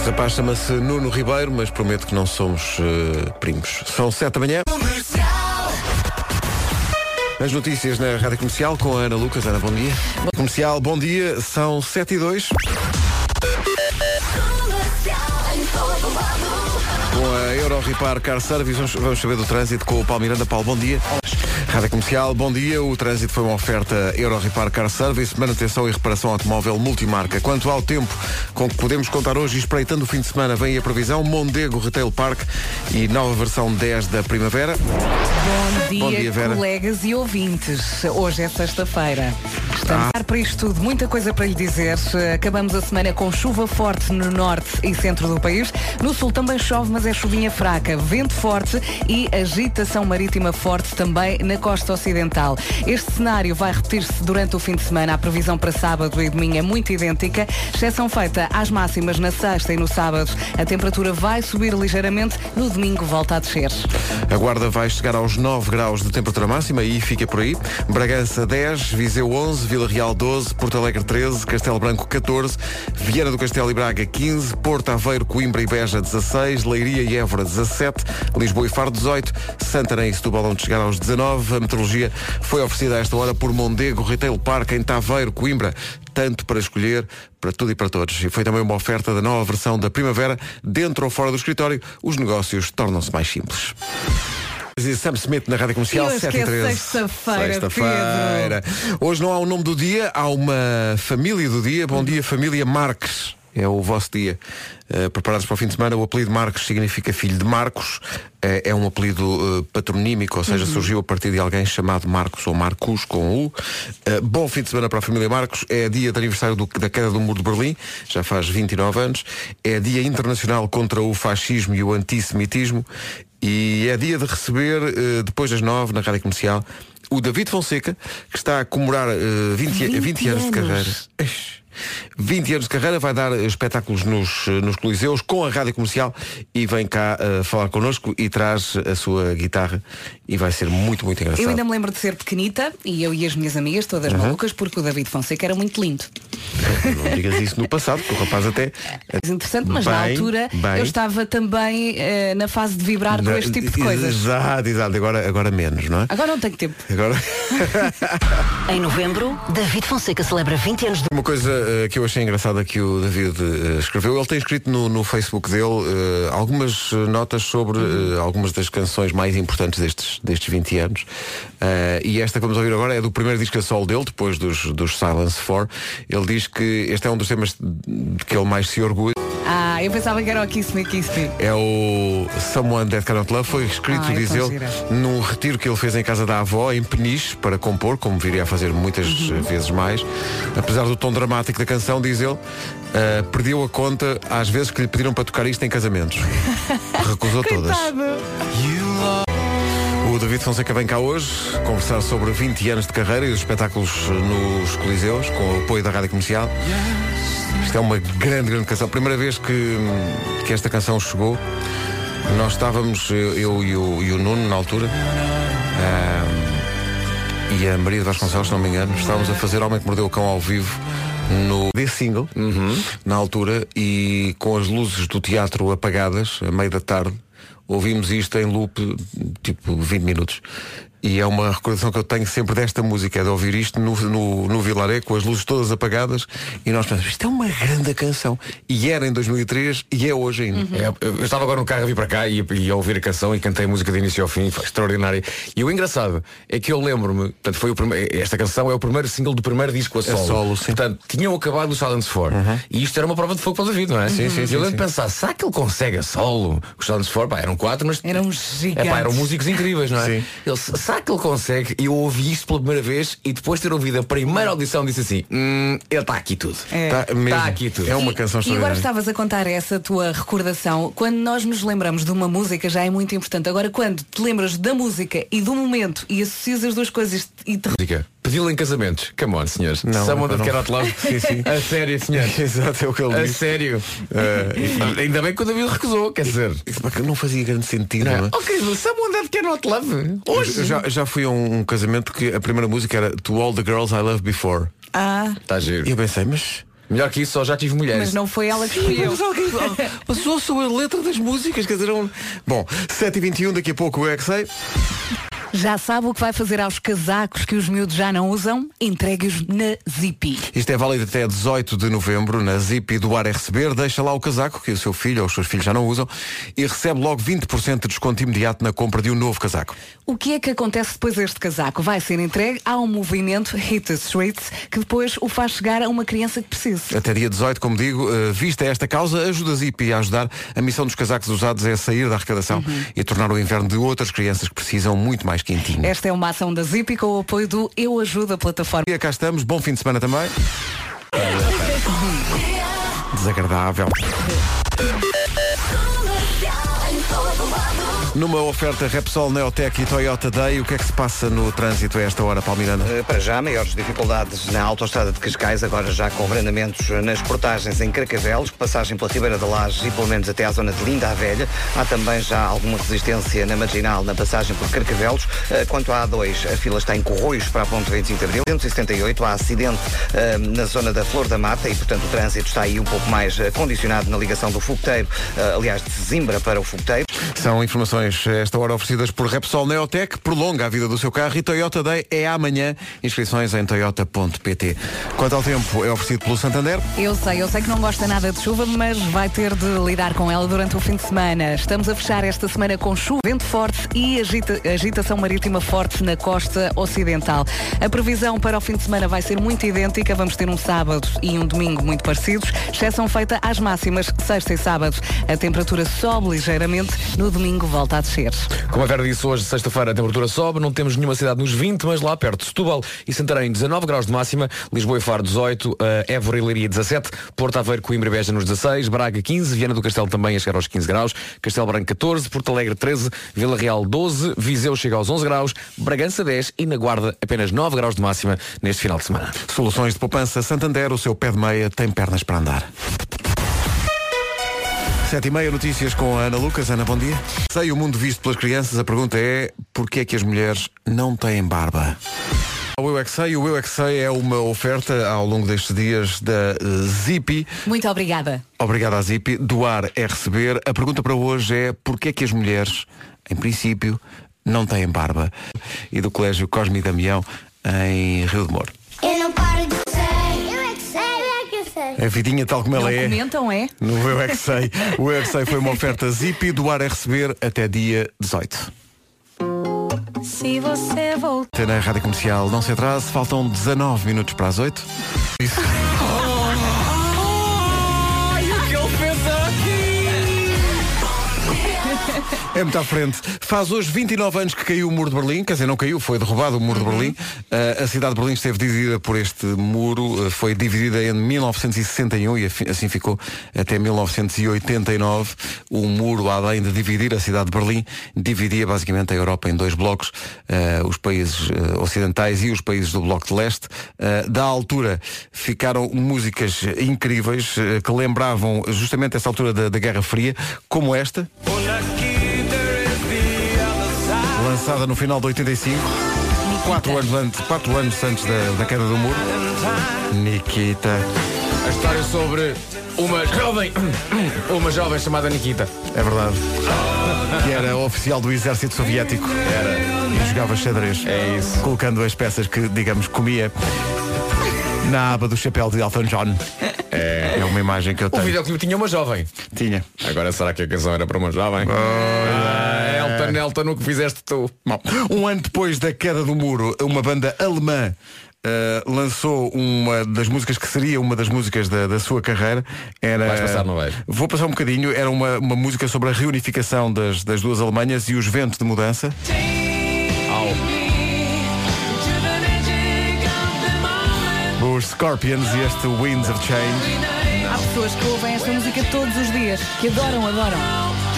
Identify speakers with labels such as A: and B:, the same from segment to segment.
A: Este rapaz chama-se Nuno Ribeiro, mas prometo que não somos eh, primos. São sete da manhã. As notícias na Rádio Comercial com a Ana Lucas. Ana, bom dia. Comercial, bom dia. São sete e dois. Com a Euro Repar Car Service, vamos, saber do trânsito com o Paulo Miranda. Paulo, bom dia. Rádio Comercial, bom dia. O trânsito foi uma oferta Euro Repar Car Service, manutenção e reparação automóvel multimarca. Quanto ao tempo com que podemos contar hoje, espreitando o fim de semana, vem a previsão Mondego Retail Park e nova versão 10 da primavera.
B: Bom dia,
A: Bom dia,
B: colegas e ouvintes. Hoje é sexta-feira. Estamos
A: Ah.
B: para isto tudo, muita coisa para lhe dizer. Acabamos a semana com chuva forte no norte e centro do país. No sul também chove, mas é chuvinha fraca, vento forte e agitação marítima forte também na costa ocidental. Este cenário vai repetir-se durante o fim de semana. A previsão para sábado e domingo é muito idêntica, exceção feita às máximas na sexta e no sábado. A temperatura vai subir ligeiramente, no domingo volta a descer.
A: A Guarda vai chegar aos 9 graus de temperatura máxima e fica por aí. Bragança 10, Viseu 11, Vila Real 12, Porto Alegre 13, Castelo Branco 14, Viana do Castelo e Braga 15, Porto Aveiro, Coimbra e Beja 16, Leiria e Évora 17, Lisboa e Faro 18, Santarém e Setúbal vão chegar aos 19. A meteorologia foi oferecida a esta hora por Mondego Retail Park em Taveiro, Coimbra. Tanto para escolher, para tudo e para todos. E foi também uma oferta da nova versão da primavera. Dentro ou fora do escritório, os negócios tornam-se mais simples. E Sam Smith na Rádio Comercial,
B: E hoje
A: 7
B: que
A: e
B: é
A: 13.
B: sexta-feira,
A: Sexta-feira. Hoje não há o nome do dia, há uma família do dia. Bom dia, família Marques. É o vosso dia. Uh, preparados para o fim de semana, o apelido Marques significa filho de Marcos. Uh, é um apelido uh, patronímico, ou seja, surgiu a partir de alguém chamado Marcos ou Marcos com U. Uh, bom fim de semana para a família Marcos. É dia de aniversário do- da queda do Muro de Berlim, já faz 29 anos. É dia internacional contra o fascismo e o antissemitismo. E é dia de receber, depois das nove, na Rádio Comercial, o David Fonseca, que está a comemorar eh, 20, 20,
B: 20
A: anos de
B: anos.
A: carreira. Eish. 20 anos de carreira, vai dar espetáculos nos, nos Coliseus com a Rádio Comercial e vem cá eh, falar connosco e traz a sua guitarra e vai ser muito, muito engraçado.
B: Eu ainda me lembro de ser pequenita e eu e as minhas amigas, todas malucas, porque o David Fonseca era muito lindo.
A: Não digas isso no passado, porque o rapaz até.
B: Mas interessante, mas na
A: Bem,
B: altura
A: bem.
B: eu estava também eh, na fase de vibrar com este tipo de coisas.
A: Exato, exato. Agora, agora menos, não é?
B: Agora não tenho tempo.
A: Agora.
C: Em novembro, David Fonseca celebra 20 anos de
A: Uma coisa eh, que eu achei engraçada que o David eh, escreveu, ele tem escrito no, no Facebook dele eh, algumas notas sobre eh, algumas das canções mais importantes destes, destes 20 anos. E esta que vamos ouvir agora é do primeiro disco a solo dele, depois dos, dos Silence 4. Ele diz que este é um dos temas de que ele mais se orgulha.
B: Ah, eu pensava que era o Kiss Me, Kiss Me.
A: É o Someone That Cannot Love, foi escrito,
B: Ai,
A: diz ele, num retiro que ele fez em casa da avó, em Peniche, para compor, como viria a fazer muitas
B: Uhum.
A: eh, vezes mais. Apesar do tom dramático da canção, diz ele, eh, perdeu a conta às vezes que lhe pediram para tocar isto em casamentos. Recusou todas. O David Fonseca vem cá hoje conversar sobre 20 anos de carreira e os espetáculos nos Coliseus, com o apoio da Rádio Comercial. Isto é uma grande, grande canção. Primeira vez que, que esta canção chegou, nós estávamos, eu, eu e, o, e o Nuno, na altura, ah, e a Maria de Vasconcelos, se não me engano, estávamos a fazer Homem que Mordeu o Cão ao vivo no The Single, na altura, e com as luzes do teatro apagadas, a meio da tarde, ouvimos isto em loop, tipo 20 minutos. E é uma recordação que eu tenho sempre desta música, é de ouvir isto no, no, no Vilaré, com as luzes todas apagadas, e nós pensamos, isto é uma grande canção. E era em 2003 e é hoje ainda.
D: É, eu estava agora no carro a vir para cá e, e a ouvir a canção e cantei a música de início ao fim, foi extraordinária. E o engraçado é que eu lembro-me, portanto, foi o prime- esta canção é o primeiro single do primeiro disco a solo.
A: solo, sim.
D: Portanto, tinham acabado o Silence 4 e isto era uma prova de fogo para o David, não é?
A: Sim, sim,
D: E
A: sim,
D: eu lembro de pensar, será que ele consegue a solo? Os Silence 4, pá, eram quatro, mas
B: Eram
D: é,
B: gigantes.
D: pá, eram músicos incríveis, não é?
A: Sim.
D: Ele, será que ele consegue? E eu ouvi isto pela primeira vez e depois de ter ouvido a primeira audição disse assim, hum, ele está aqui tudo.
B: É.
A: Tá.
D: Tá aqui tudo.
A: É uma
B: E-
A: canção
B: E agora
A: extraordinária.
B: estavas a contar essa tua recordação. Quando nós nos lembramos de uma música já é muito importante. Agora quando te lembras da música e do momento e associas as duas coisas e te
D: Música. Pedi-lo em casamentos. Come on, senhores.
A: Não,
D: Someone that cannot love.
A: Sim, sim.
D: A sério, senhores.
A: Exato, é o que ele
D: A
A: disse.
D: sério. Eh, ainda bem que o David recusou, quer dizer.
A: Isso não fazia grande sentido, não é?
D: Ok, someone that cannot love. Hoje.
A: Eu já, já fui a um, um casamento que a primeira música era To All the Girls I Loved Before.
B: Ah,
D: Está
A: E
D: giro.
A: eu pensei, mas
D: Melhor que isso, só já tive mulheres.
B: Mas não foi ela que escolheu.
A: Mas ouçam a letra das músicas, quer dizer, um... Bom, 7h21, daqui a pouco eu é que sei.
B: Já sabe o que vai fazer aos casacos que os miúdos já não usam? Entregue-os na Zippy.
A: Isto é válido até 18 de novembro, na Zip do Ar é Receber. Deixa lá o casaco, que o seu filho ou os seus filhos já não usam, e recebe logo 20% de desconto imediato na compra de um novo casaco.
B: O que é que acontece depois deste casaco? Vai ser entregue ao movimento Hit the Streets, que depois o faz chegar a uma criança que precise.
A: Até dia 18, como digo, eh, vista esta causa, ajuda a Zip a ajudar. A missão dos casacos usados é sair da arrecadação e tornar o inverno de outras crianças que precisam muito mais quentinho.
B: Esta é uma ação da Zippy com o apoio do Eu Ajudo a plataforma.
A: E cá estamos, bom fim de semana também. Desagradável. Numa oferta Repsol, Neotec e Toyota Day, o que é que se passa no trânsito a esta hora, Palmiranda?
E: Uh, Para já, maiores dificuldades na autoestrada de Cascais, agora já com abrandamentos nas portagens em Carcavelos, passagem pela Ribeira da Laje e pelo menos até à zona de Linda a Velha. Há também já alguma resistência na marginal na passagem por Carcavelos. Uh, Quanto à A2, a fila está em Corroios para a ponte 25 de Abril. 178, há acidente na zona da Flor da Mata e, portanto, o trânsito está aí um pouco mais condicionado na ligação do Fogoteiro, aliás, de Zimbra para o Fogoteiro.
A: São informações esta hora oferecidas por Repsol Neotec, prolonga a vida do seu carro e Toyota Day é amanhã. Inscrições em toyota.pt. Quanto ao tempo, é oferecido pelo Santander.
B: Eu sei, eu sei que não gosta nada de chuva, mas vai ter de lidar com ela durante o fim de semana. Estamos a fechar esta semana com chuva, vento forte e agita- agitação marítima forte na costa ocidental. A previsão para o fim de semana vai ser muito idêntica. Vamos ter um sábado e um domingo muito parecidos, exceção feita às máximas, sexta e sábado. A temperatura sobe ligeiramente, no domingo volta a descer.
D: Como a Vera disse hoje, sexta-feira, a temperatura sobe, não temos nenhuma cidade nos 20, mas lá perto, Setúbal e Santarém, 19 graus de máxima, Lisboa e Faro, 18, uh, Évora e Leiria, 17, Porto Aveiro, Coimbra e Beja nos 16, Braga, 15, Viana do Castelo também a chegar aos 15 graus, Castelo Branco, 14, Porto Alegre, 13, Vila Real, 12, Viseu chega aos 11 graus, Bragança, 10 e na Guarda, apenas 9 graus de máxima neste final de semana.
A: Soluções de poupança Santander, o seu pé de meia tem pernas para andar. Sete e meia notícias com a Ana Lucas. Ana, bom dia. Sei o mundo visto pelas crianças. A pergunta é porquê é que as mulheres não têm barba? O Eu é que sei, o Eu é que sei é uma oferta ao longo destes dias da eh, Zippy.
B: Muito obrigada.
A: Obrigado à Zippy. Doar é receber. A pergunta para hoje é porquê é que as mulheres, em princípio, não têm barba? E do Colégio Cosme e Damião, em Rio de Moro. A vidinha tal como
B: Não
A: ela é.
B: comentam, é?
A: No Eu é que sei. O Eu é que sei foi uma oferta Zippy. Doar é receber até dia 18.
B: Se você voltar.
A: Na Rádio Comercial, não se atrase, faltam 19 minutos para as 8. Isso. É muito à frente. Faz hoje 29 anos que caiu o muro de Berlim, quer dizer, não caiu, foi derrubado o muro de Berlim. Uh, a cidade de Berlim esteve dividida por este muro, uh, foi dividida em 1961 e assim ficou até 1989. O muro, além de dividir a cidade de Berlim, dividia basicamente a Europa em dois blocos, uh, os países uh, ocidentais e os países do Bloco de Leste. Uh, da altura ficaram músicas incríveis uh, que lembravam justamente essa altura da, da Guerra Fria, como esta. Lançada no final de 85, quatro anos antes, quatro anos antes da, da queda do muro. Nikita.
D: A história sobre uma jovem, uma jovem chamada Nikita.
A: É verdade. Que era oficial do exército soviético. Era. E jogava xadrez.
D: É isso.
A: Colocando as peças que, digamos, comia na aba do chapéu de Elton John. É, é uma imagem que eu
D: O
A: tenho.
D: videoclipe tinha uma jovem.
A: Tinha.
D: Agora será que a canção era para uma jovem? Ah, Elton, Elton, o que fizeste tu?
A: Bom, um ano depois da queda do muro, uma banda alemã eh, lançou uma das músicas que seria uma das músicas da, da sua carreira. Era,
D: Vais passar, não vais?
A: Vou passar um bocadinho. Era uma, uma música sobre a reunificação das, das duas Alemanhas e os ventos de mudança. Os Scorpions e este Winds of Change.
B: Há pessoas que ouvem esta música todos os dias, que adoram, adoram.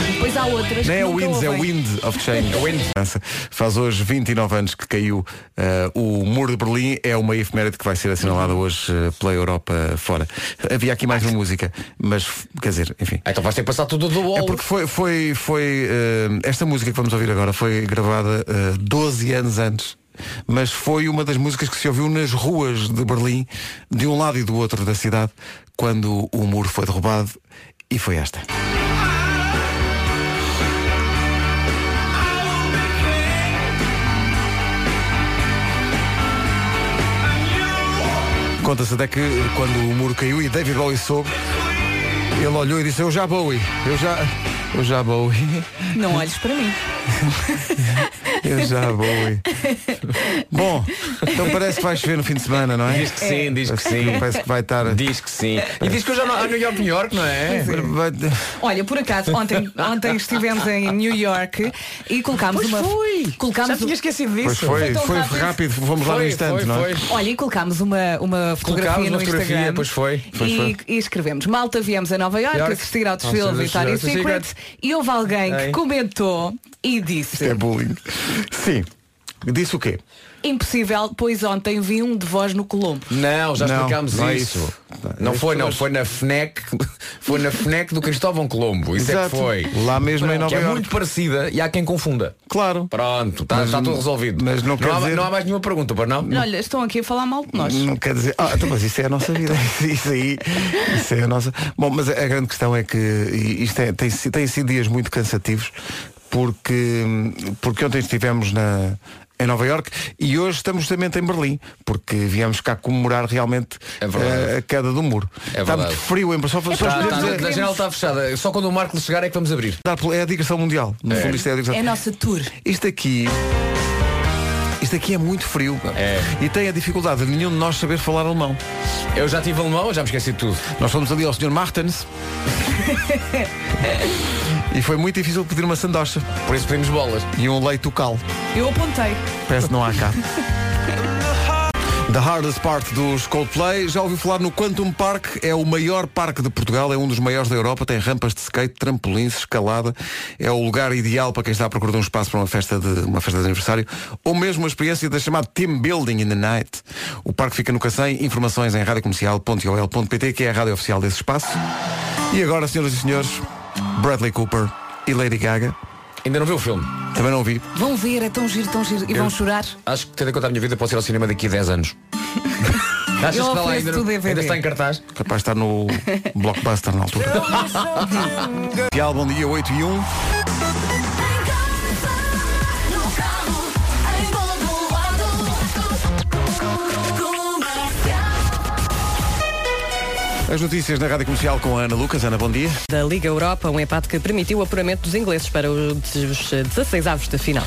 B: E depois há outras
A: Não
B: que
A: é
B: nunca
A: Winds, é
B: ouvem.
A: Wind of Change. Faz hoje 29 anos que caiu eh, o Muro de Berlim. É uma efeméride que vai ser assinalada hoje eh, pela Europa fora. Havia aqui mais uma música, mas quer dizer, enfim.
D: Ah, Então vais ter que passar tudo do
A: É
D: wall.
A: porque foi, foi, foi eh, esta música que vamos ouvir agora foi gravada eh, 12 anos antes. Mas foi uma das músicas que se ouviu nas ruas de Berlim, de um lado e do outro da cidade, quando o muro foi derrubado e foi esta. Conta-se até que quando o muro caiu e David Bowie soube, ele olhou e disse, eu já Bowie, eu já, eu já Bowie,
B: Não olhes para mim.
A: eu já Bowie. Bom, então parece que vai chover no fim de semana, não é?
D: Diz que sim, diz que sim.
A: Parece que vai estar.
D: Diz que sim. E diz que eu já não há New York, New York, não é?
A: Vai-
B: Olha, por acaso, ontem, ontem estivemos em New York e colocámos uma. Colocámos
D: Já tinha esquecido
A: Pois
D: disso.
A: foi,
B: Foi tão
A: foi
B: rápido.
A: rápido, fomos lá no
D: Foi,
A: instante,
D: foi,
A: não é?
D: foi.
B: Olha, e colocámos uma, uma fotografia
D: Colocámos
B: no
D: uma fotografia,
B: Instagram.
D: pois foi.
A: Foi,
B: e,
A: foi.
B: e escrevemos, malta, viemos a Nova York
D: York.
B: assistir ao desfile Victoria's Secret. E houve alguém que
D: Ei.
B: comentou e disse
A: É bullying. Sim. Disse o quê?
B: Impossível, pois ontem vi um de vós no Colombo.
D: Não, já
A: Não,
D: explicámos
A: não é
D: isso.
A: isso.
D: Não
A: As
D: foi, não,
A: pessoas-
D: foi na FNEC, foi na FNEC do Cristóvão Colombo. Isso é
A: Exato.
D: que foi.
A: Lá mesmo em Nova
D: que é
A: Iorque.
D: muito parecida e há quem confunda.
A: Claro.
D: Pronto, está
A: Mas-
D: tudo resolvido.
A: mas não quer
D: há,
A: dizer-
D: não há mais nenhuma pergunta, para não?
B: Olha, estão aqui a falar mal de nós.
A: Não quer dizer. Ah, então, mas isso é a nossa vida. Isso aí. Isso é a nossa. Bom, mas a grande questão é que e isto é, tem, si- tem sido dias muito cansativos porque, porque ontem estivemos na. Em Nova York e hoje estamos justamente em Berlim, porque viemos cá comemorar realmente
D: É verdade.
A: eh, a queda do muro.
D: É
A: está muito frio, em só, só
D: Tá,
A: podemos
D: tá,
A: dizer-
D: a janela está fechada. Só quando o Marco chegar é que vamos abrir.
A: é a digressão mundial. No fundo, isto é a digressão.
B: É a nossa tour.
A: Isto aqui. Isto aqui é muito frio.
D: É.
A: E tem a dificuldade de nenhum de nós saber falar alemão.
D: Eu já tive alemão, já me esqueci de tudo.
A: Nós fomos ali ao Sr. Martens. e foi muito difícil pedir uma sandocha
D: Por isso pedimos bolas.
A: e um leite cal.
B: Eu apontei.
A: Parece que não há cá. The Hardest Part dos Coldplay. Já ouviu falar no Quantum Park? É o maior parque de Portugal, é um dos maiores da Europa. Tem rampas de skate, trampolins, escalada. É o lugar ideal para quem está a procurar um espaço para uma festa de, uma festa de aniversário ou mesmo uma experiência da chamada Team Building in the Night. O parque fica no Cacém. Informações em radiocomercial.ol.pt, que é a rádio oficial desse espaço. E agora, senhoras e senhores, Bradley Cooper e Lady Gaga.
D: Ainda não viu o filme.
A: Também não vi.
B: Vão ver, é tão giro, tão giro. E vão chorar.
D: Acho que tendo em conta a minha vida posso ir ao cinema daqui a 10 anos. Achas
B: Eu
D: que está lá ainda, ainda está em cartaz?
A: Capaz de estar no Blockbuster na altura. Real, bom dia, 8 e 1. As notícias na Rádio Comercial com a Ana Lucas. Ana, bom dia.
F: da Liga Europa, um empate que permitiu o apuramento dos ingleses para os 16 avos da final.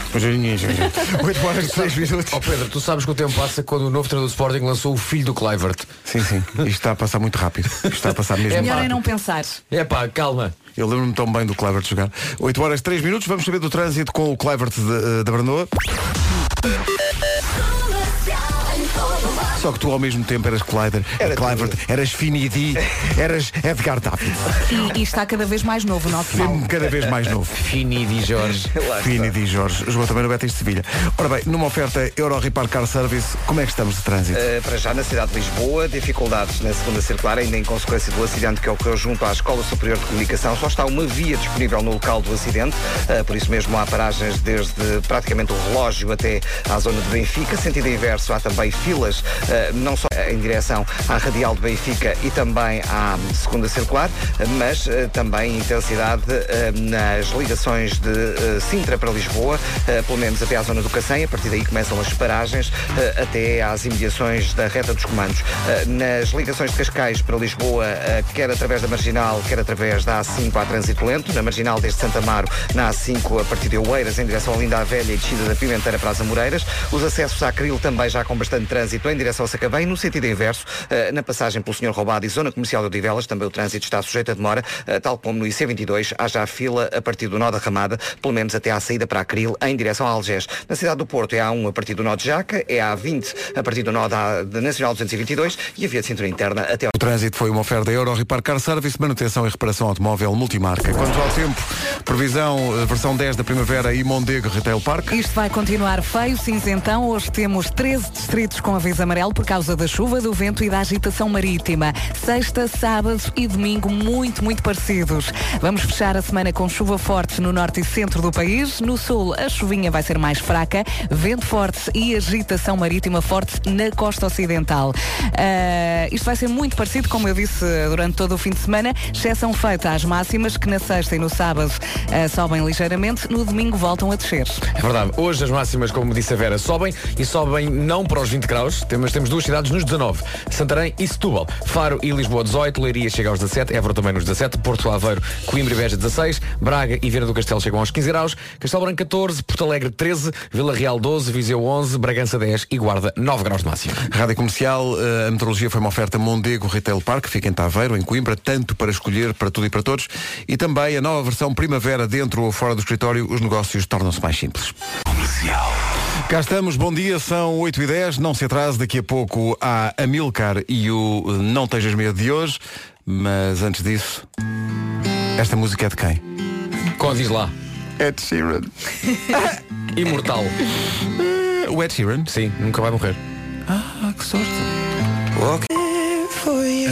A: 8 horas e 6 minutos.
D: Ó Pedro, tu sabes que o tempo passa quando o novo treinador do Sporting lançou o filho do Clivert.
A: Sim, sim. Isto está a passar muito rápido. Isto está a passar mesmo
B: Melhor é
A: rápido.
B: não pensar.
D: É pá, calma.
A: Eu lembro-me tão bem do Clevert jogar. 8 horas 3 minutos. Vamos saber do trânsito com o Clevert de- da Branoa. Só que tu ao mesmo tempo eras Clyder, Clivert, eras Finidi, eras Edgar David.
B: E, e está cada vez mais novo, não se
A: Sempre cada vez mais novo.
D: Fini de Jorge.
A: Finidi Jorge. Jogou também no Betis de Sevilha. Ora bem, numa oferta Euro Repar Car Service, como é que estamos de trânsito?
E: Uh, para já na cidade de Lisboa, dificuldades na segunda circular, ainda em consequência do acidente que ocorreu junto à Escola Superior de Comunicação. Só está uma via disponível no local do acidente, uh, por isso mesmo há paragens desde praticamente o relógio até à zona de Benfica. Sentido inverso, há também filas, uh, não só em direção à Radial de Benfica e também à segunda circular, mas uh, também intensidade uh, nas ligações de Sintra para Lisboa, pelo menos até à zona do Cacém. A partir daí começam as paragens até às imediações da reta dos comandos. Nas ligações de Cascais para Lisboa, quer através da Marginal, quer através da A5 há trânsito lento. Na Marginal desde Santa Amaro, na A5 a partir de Oeiras, em direção à Linda a Velha e descida da Pimenteira para as Amoreiras. Os acessos à Cril também já com bastante trânsito em direção a Sacabém. No sentido inverso, uh, na passagem pelo Senhor Roubado e Zona Comercial de Odivelas, também o trânsito está sujeito a demora, uh, tal como no IC22, há já fila a partir do nó da Ramada, pelo menos até à saída para a Cril, em direção a Algés. Na cidade do Porto é a A1 a partir do nó de Jaca, é a A20 a partir do nó da, da Nacional 222 e a via de cintura interna até ao...
A: O trânsito foi uma oferta Euro Repar Car Service, manutenção e reparação automóvel multimarca. Quanto ao tempo, previsão eh, versão 10 da primavera e Mondego Retail Park.
B: Isto vai continuar feio, cinzentão. Hoje temos 13 distritos com aviso amarelo por causa da chuva, do vento e da agitação marítima. Sexta, sábado e domingo muito, muito parecidos. Vamos fechar a semana com chuva forte no norte e centro do país. No sul, a chuvinha vai ser mais fraca, vento forte e agitação marítima forte na costa ocidental. Ah, isto vai ser muito parecido, como eu disse durante todo o fim de semana, exceção feita às máximas que na sexta e no sábado ah, sobem ligeiramente, no domingo voltam a descer.
D: É verdade. Hoje as máximas, como disse a Vera, sobem e sobem não para os 20 graus. Temos, temos duas cidades nos 19. Santarém e Setúbal. Faro e Lisboa 18. Leiria chega aos 17. Évora também nos 17. Porto Aveiro, Coimbra e Beja 16. Braga e Viana do Castelo chegam aos 15 graus. Castelo Branco 14. Porto Alegre 13. Vila Real 12. Viseu 11. Bragança 10 e Guarda 9 graus de máximo.
A: Rádio Comercial, eh, a meteorologia foi uma oferta Mondego Retail Park, fica em Taveiro, em Coimbra, tanto para escolher para tudo e para todos. E também a nova versão Primavera, dentro ou fora do escritório, os negócios tornam-se mais simples. Cá estamos, bom dia, são 8 e 10 não se atrase, daqui a pouco há a Milcar e o Não Tejas Medo de hoje, mas antes disso, esta música é de quem?
D: Com diz lá.
A: Ed Sheeran.
D: Imortal.
A: O Ed Sheeran?
D: Sim, nunca vai morrer.
A: Ah, que sorte.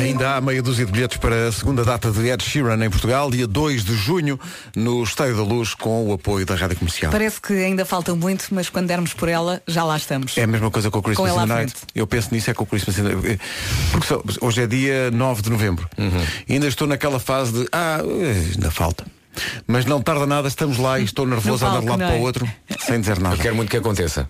A: Ainda há meia dúzia de bilhetes para a segunda data de Ed Sheeran em Portugal, dia 2 de junho, no Estádio da Luz, com o apoio da Rádio Comercial.
B: Parece que ainda falta muito, mas quando dermos por ela, já lá estamos.
A: É a mesma coisa com o Christmas in Night. Eu penso nisso é com o Christmas in the Night. Porque só- hoje é dia 9 de novembro.
D: Uhum.
A: E ainda estou naquela fase de ah, ainda falta. Mas não tarda nada, estamos lá e estou nervoso a andar de lado
B: não
A: para
B: é?
A: o outro, sem dizer
D: Eu
A: nada.
D: quero muito que aconteça.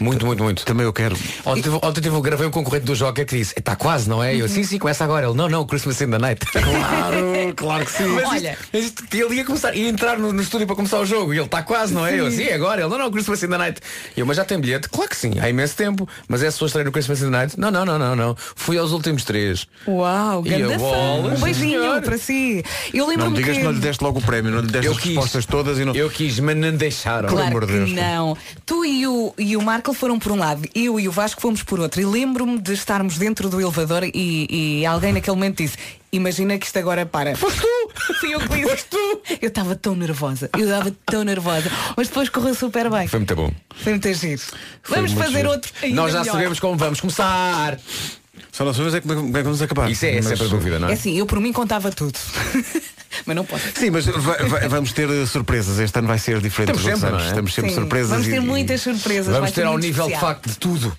D: Muito, muito, muito.
A: Também eu quero.
D: Ontem, ontem tive, gravei um concorrente do Joker que disse, está quase, não é? Eu, sim, sim, começa agora. Ele, não, não, Christmas in the Night.
A: Claro, claro que sim.
D: Mas
B: Olha.
D: isto, isto, ele ia começar, ia entrar no, no estúdio para começar o jogo e ele está quase, não é? Eu, sim, agora. Ele, não, não, Christmas in the Night. E eu, mas já tem bilhete? Claro que sim, há imenso tempo. Mas é a sua estreia no Christmas in the Night? Não, não, não, não, não. Fui aos últimos três.
B: Uau,
D: E
B: grande Um beijinho
D: senhor.
B: para si. Eu
A: Não me
B: lembro-me
A: digas
B: que...
A: não lhe deste logo o prémio, não lhe deste
D: Eu
A: as
D: quis.
A: respostas todas e não.
D: Eu quis, mas não deixaram.
A: Pelo
B: Claro
A: amor de Deus.
B: não. Tu e o, e o Marco foram por um lado, eu e o Vasco fomos por outro. E lembro-me de estarmos dentro do elevador e, e alguém naquele momento disse, imagina que isto agora para. Foste tu! Fui eu que disse.
D: Foste tu!
B: Eu estava tão nervosa, eu estava tão nervosa. Mas depois correu super bem.
D: Foi muito bom.
B: Foi muito giro. Vamos
A: muito
B: fazer
A: giro.
B: outro ainda
D: Nós já
B: melhor.
D: sabemos como vamos começar.
A: Só não sabemos é como é que vamos acabar.
D: Isso é, é sempre a dúvida, não
B: É
D: é?
B: assim, eu por mim contava tudo. Mas não posso.
A: Sim, mas vamos ter eh, surpresas. Este ano vai ser diferente dos outros anos.
D: é?
A: Temos sempre
B: Sim,
A: surpresas.
B: Vamos ter
A: e-
B: muitas surpresas.
D: Vamos ter ao nível de
B: especial.
D: facto de tudo.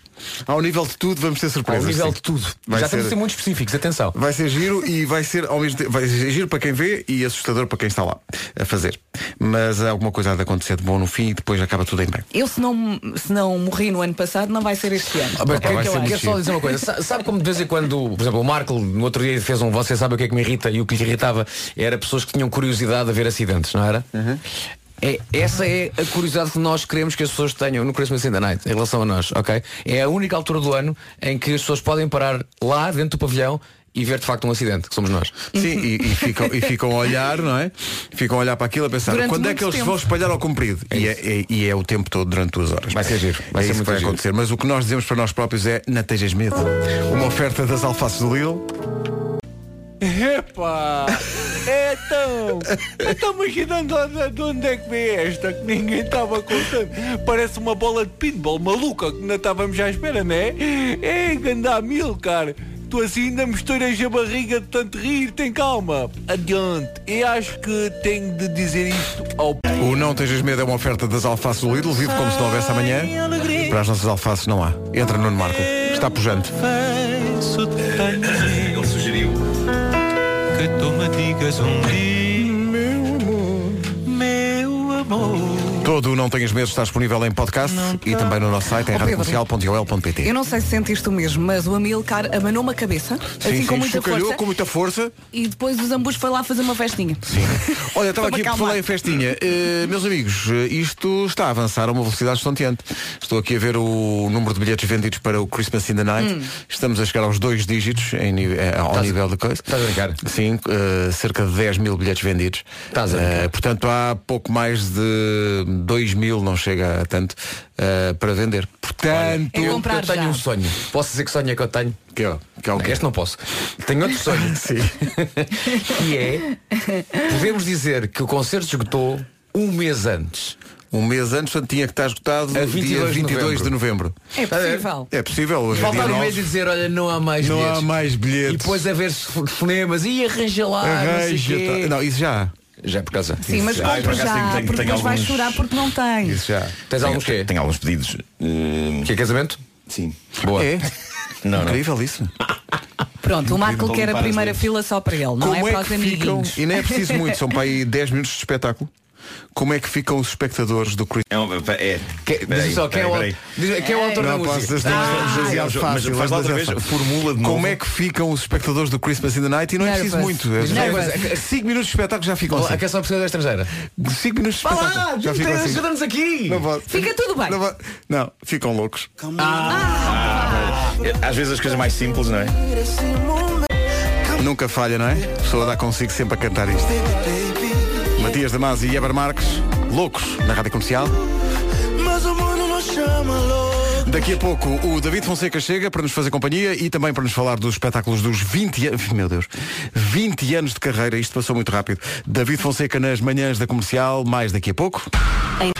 A: Ao nível de tudo, vamos ter surpresas.
D: Ao nível
A: sim.
D: de tudo.
A: Vai
D: já
A: ser-
D: temos de ser muito específicos, atenção.
A: Vai ser giro e vai ser ao mesmo tempo, vai ser giro para quem vê e assustador para quem está lá a fazer. Mas alguma coisa há de acontecer de bom no fim e depois acaba tudo em bem.
B: Eu se não, se não morri no ano passado, não vai ser este ano.
D: Ah, mas
A: Ok,
D: quero- só dizer uma coisa. Sa- Sabe como de vez em quando, por exemplo, o Marco no outro dia fez um Você sabe o que é que me irrita e o que lhe irritava era pessoas que tinham curiosidade a ver acidentes, não era? É, essa é a curiosidade que nós queremos que as pessoas tenham no Christmas in the Night em relação a nós, ok? É a única altura do ano em que as pessoas podem parar lá dentro do pavilhão e ver de facto um acidente, que somos nós.
A: Sim, e, e ficam, e ficam a olhar, não é? Ficam a olhar para aquilo a pensar
B: Durante
A: quando é que eles se
B: tempo.
A: vão espalhar ao comprido. e, é, é- e é o tempo todo durante duas horas.
D: Vai ser giro, vai
A: é
D: ser
A: isso
D: muito
A: que vai
D: giro.
A: acontecer. Mas o que nós dizemos para nós próprios é não tejas medo. Uma oferta das alfaces do Lidl.
G: Epá! Então! Então mas de de onde é que veio esta que ninguém estava contando? Parece uma bola de pinball maluca que não estávamos à espera, não é? É, ganda mil, cara! Tu assim ainda misturas a barriga de tanto rir, tem calma! Adiante! Eu acho que tenho de dizer isto ao
A: O Não Tejas Medo é uma oferta das alfaces do Lidl. Vive como se não houvesse amanhã. Para as nossas alfaces não há. Entra no Marco. Está pujante.
G: Que tu me
A: Todo o Não Tenhas Medo está disponível em podcast e também no nosso site em
B: Oh,
A: radiocomercial.ol.pt.
B: Eu não sei se sentiste o mesmo, mas o Amilcar abanou-me a cabeça, assim
A: Sim,
B: com
A: sim,
B: muita
A: chocalhou
B: força.
A: com muita força.
B: E depois o Zambus foi lá fazer uma festinha.
A: Sim. Olha, estava aqui,
B: acalmar.
A: falei em festinha. Eh, meus amigos, eh, isto está a avançar a uma velocidade estonteante. Estou aqui a ver o número de bilhetes vendidos para o Christmas in the Night.
B: Hum.
A: Estamos a chegar aos dois dígitos em, eh, ao
D: Estás-
A: nível de coisa.
D: estás a brincar?
A: Sim, eh, cerca de 10 mil bilhetes vendidos.
D: Estás a brincar.
A: Eh, portanto, há pouco mais de 2 mil, não chega a tanto, eh, para vender. Portanto,
B: É
D: eu, tenho
B: já.
D: um sonho. Posso dizer que sonho é que eu tenho?
A: que, é- que é o quê?
D: Este não posso. Tenho outro sonho.
A: Sim.
D: que é podemos dizer que o concerto esgotou um mês antes.
A: Um mês antes, portanto, tinha que estar esgotado
D: A
A: dia
D: 22 de
A: 22 de novembro.
B: É possível.
A: É possível, hoje
D: Faltar um mês
A: 9.
D: e dizer, olha, não há mais
A: Não
D: bilhetes.
A: há mais bilhetes.
D: E depois a ver cinemas e arranja lá, não sei
A: Arranja,
D: quê.
A: tá- Não, isso já.
D: Já é por causa.
B: Sim, mas
H: Ah, por
B: compra já,
H: tenho- tenho-
B: porque
H: tenho
B: depois vais
H: alguns-
B: chorar porque não tem.
A: Isso já.
D: Tens alguns quê?
H: Tenho alguns pedidos. eh,
D: Que é casamento?
H: sim.
D: Boa.
A: É?
H: Não, não.
A: Incrível isso.
B: Pronto, o Marco quer a primeira fila só para ele, não
A: Como
B: é
A: é,
B: para os
A: ficam,
B: amiguinhos.
A: e nem é preciso muito, são para aí 10 minutos de espetáculo. Como é que ficam os espectadores do Chris?
H: É, um- é.
D: Que,
H: Peraí,
D: diz só, quem é, o,
H: peraí,
D: diz- quem é o autor da
A: posso,
D: música?
A: é
D: Ah,
A: demasiado
H: mas
A: fácil.
H: faz
A: é
H: outra vez,
A: fácil.
H: formula de novo.
A: Como é que ficam os espectadores do Christmas in the Night? E não é preciso muito.
B: Nervous.
A: 5 minutos de espetáculo já ficam assim.
D: a canção precisa da estrangeira.
A: 5 minutos de espetáculo
D: lá,
A: já ficam assim.
D: ajuda-nos aqui.
B: Fica tudo bem.
A: Não, ficam loucos.
H: É, Às vezes as coisas mais simples, não é?
A: Nunca falha, não é? A pessoa dá consigo sempre a cantar isto. Matias Damasio e Eber Marques, loucos na rádio comercial. Daqui a pouco o David Fonseca chega para nos fazer companhia e também para nos falar dos espetáculos dos 20 anos. Meu Deus, 20 anos de carreira, isto passou muito rápido. David Fonseca nas manhãs da comercial, mais daqui a pouco.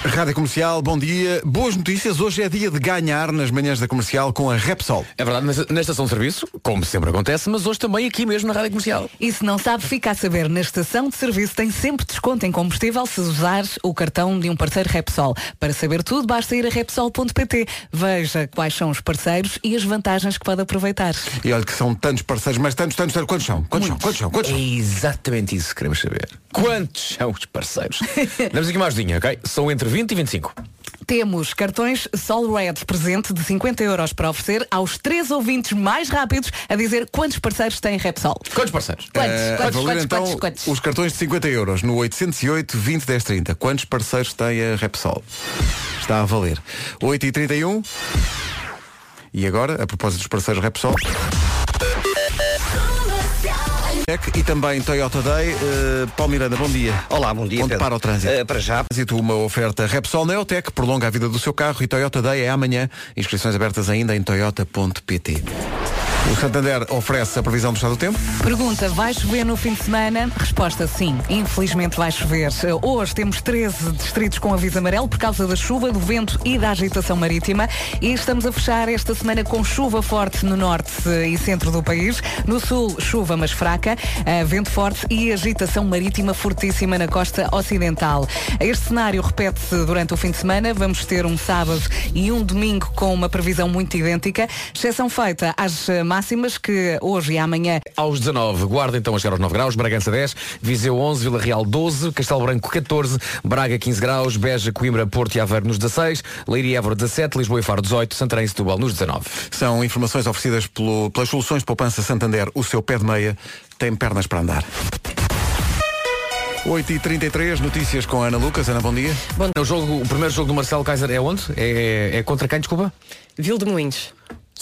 A: Rádio Comercial, bom dia. Boas notícias, hoje é dia de ganhar nas manhãs da comercial com a Repsol.
D: É verdade, na- estação de serviço, como sempre acontece, mas hoje também aqui mesmo na Rádio Comercial.
B: E se não sabe, fica a saber, na estação de serviço tem sempre desconto em combustível se usar o cartão de um parceiro Repsol. Para saber tudo, basta ir a Repsol.pt. Veja quais são os parceiros e as vantagens que pode aproveitar.
A: E olha que são tantos parceiros, mas tantos, tantos, tantos. Quantos são? Quantos são? Quantos são? Quantos
D: É
A: são?
D: exatamente isso que queremos saber. Quantos são os parceiros? Damos aqui uma ajudinha, ok? São entre 20 e 25.
B: Temos cartões Sol Red presente de 50 euros para oferecer aos três ouvintes mais rápidos a dizer quantos parceiros tem Repsol.
D: Quantos parceiros?
B: Quantos,
A: a
B: quantos,
A: valer
B: quantos,
A: então
B: quantos, quantos?
A: os cartões de 50 euros no 808 20 10 30. Quantos parceiros tem a Repsol? Está a valer. 8h31. E agora, a propósito dos parceiros Repsol. E também Toyota Day. Eh, Paulo Miranda, bom dia.
E: Olá, bom dia.
A: Onde
E: Pedro.
A: para o trânsito?
E: Eh, para já,
A: Trânsito, uma oferta Repsol Neotec, prolonga a vida do seu carro e Toyota Day é amanhã. Inscrições abertas ainda em toyota.pt. O Santander oferece a previsão do estado do tempo.
B: Pergunta, vai chover no fim de semana? Resposta sim, infelizmente vai chover. Hoje temos 13 distritos com aviso amarelo por causa da chuva, do vento e da agitação marítima e estamos a fechar esta semana com chuva forte no norte e centro do país. No sul, chuva mas fraca, eh, vento forte e agitação marítima fortíssima na costa ocidental. Este cenário repete-se durante o fim de semana. Vamos ter um sábado e um domingo com uma previsão muito idêntica, exceção feita às eh, máximas que hoje e amanhã
D: Aos 19, Guarda então a chegar aos 9 graus, Bragança 10, Viseu 11, Vila Real 12, Castelo Branco 14, Braga 15 graus, Beja, Coimbra, Porto e Aveiro nos 16, Leiria e Évora 17, Lisboa e Faro 18, Santarém e Setúbal nos 19.
A: São informações oferecidas pelo- pelas soluções de poupança Santander. O seu pé de meia tem pernas para andar. 8h33, notícias com a Ana Lucas. Ana, bom dia.
D: Bom, o, jogo, o primeiro jogo do Marcelo Kaiser é onde? É, é contra quem, desculpa?
F: Vil de Moinhos.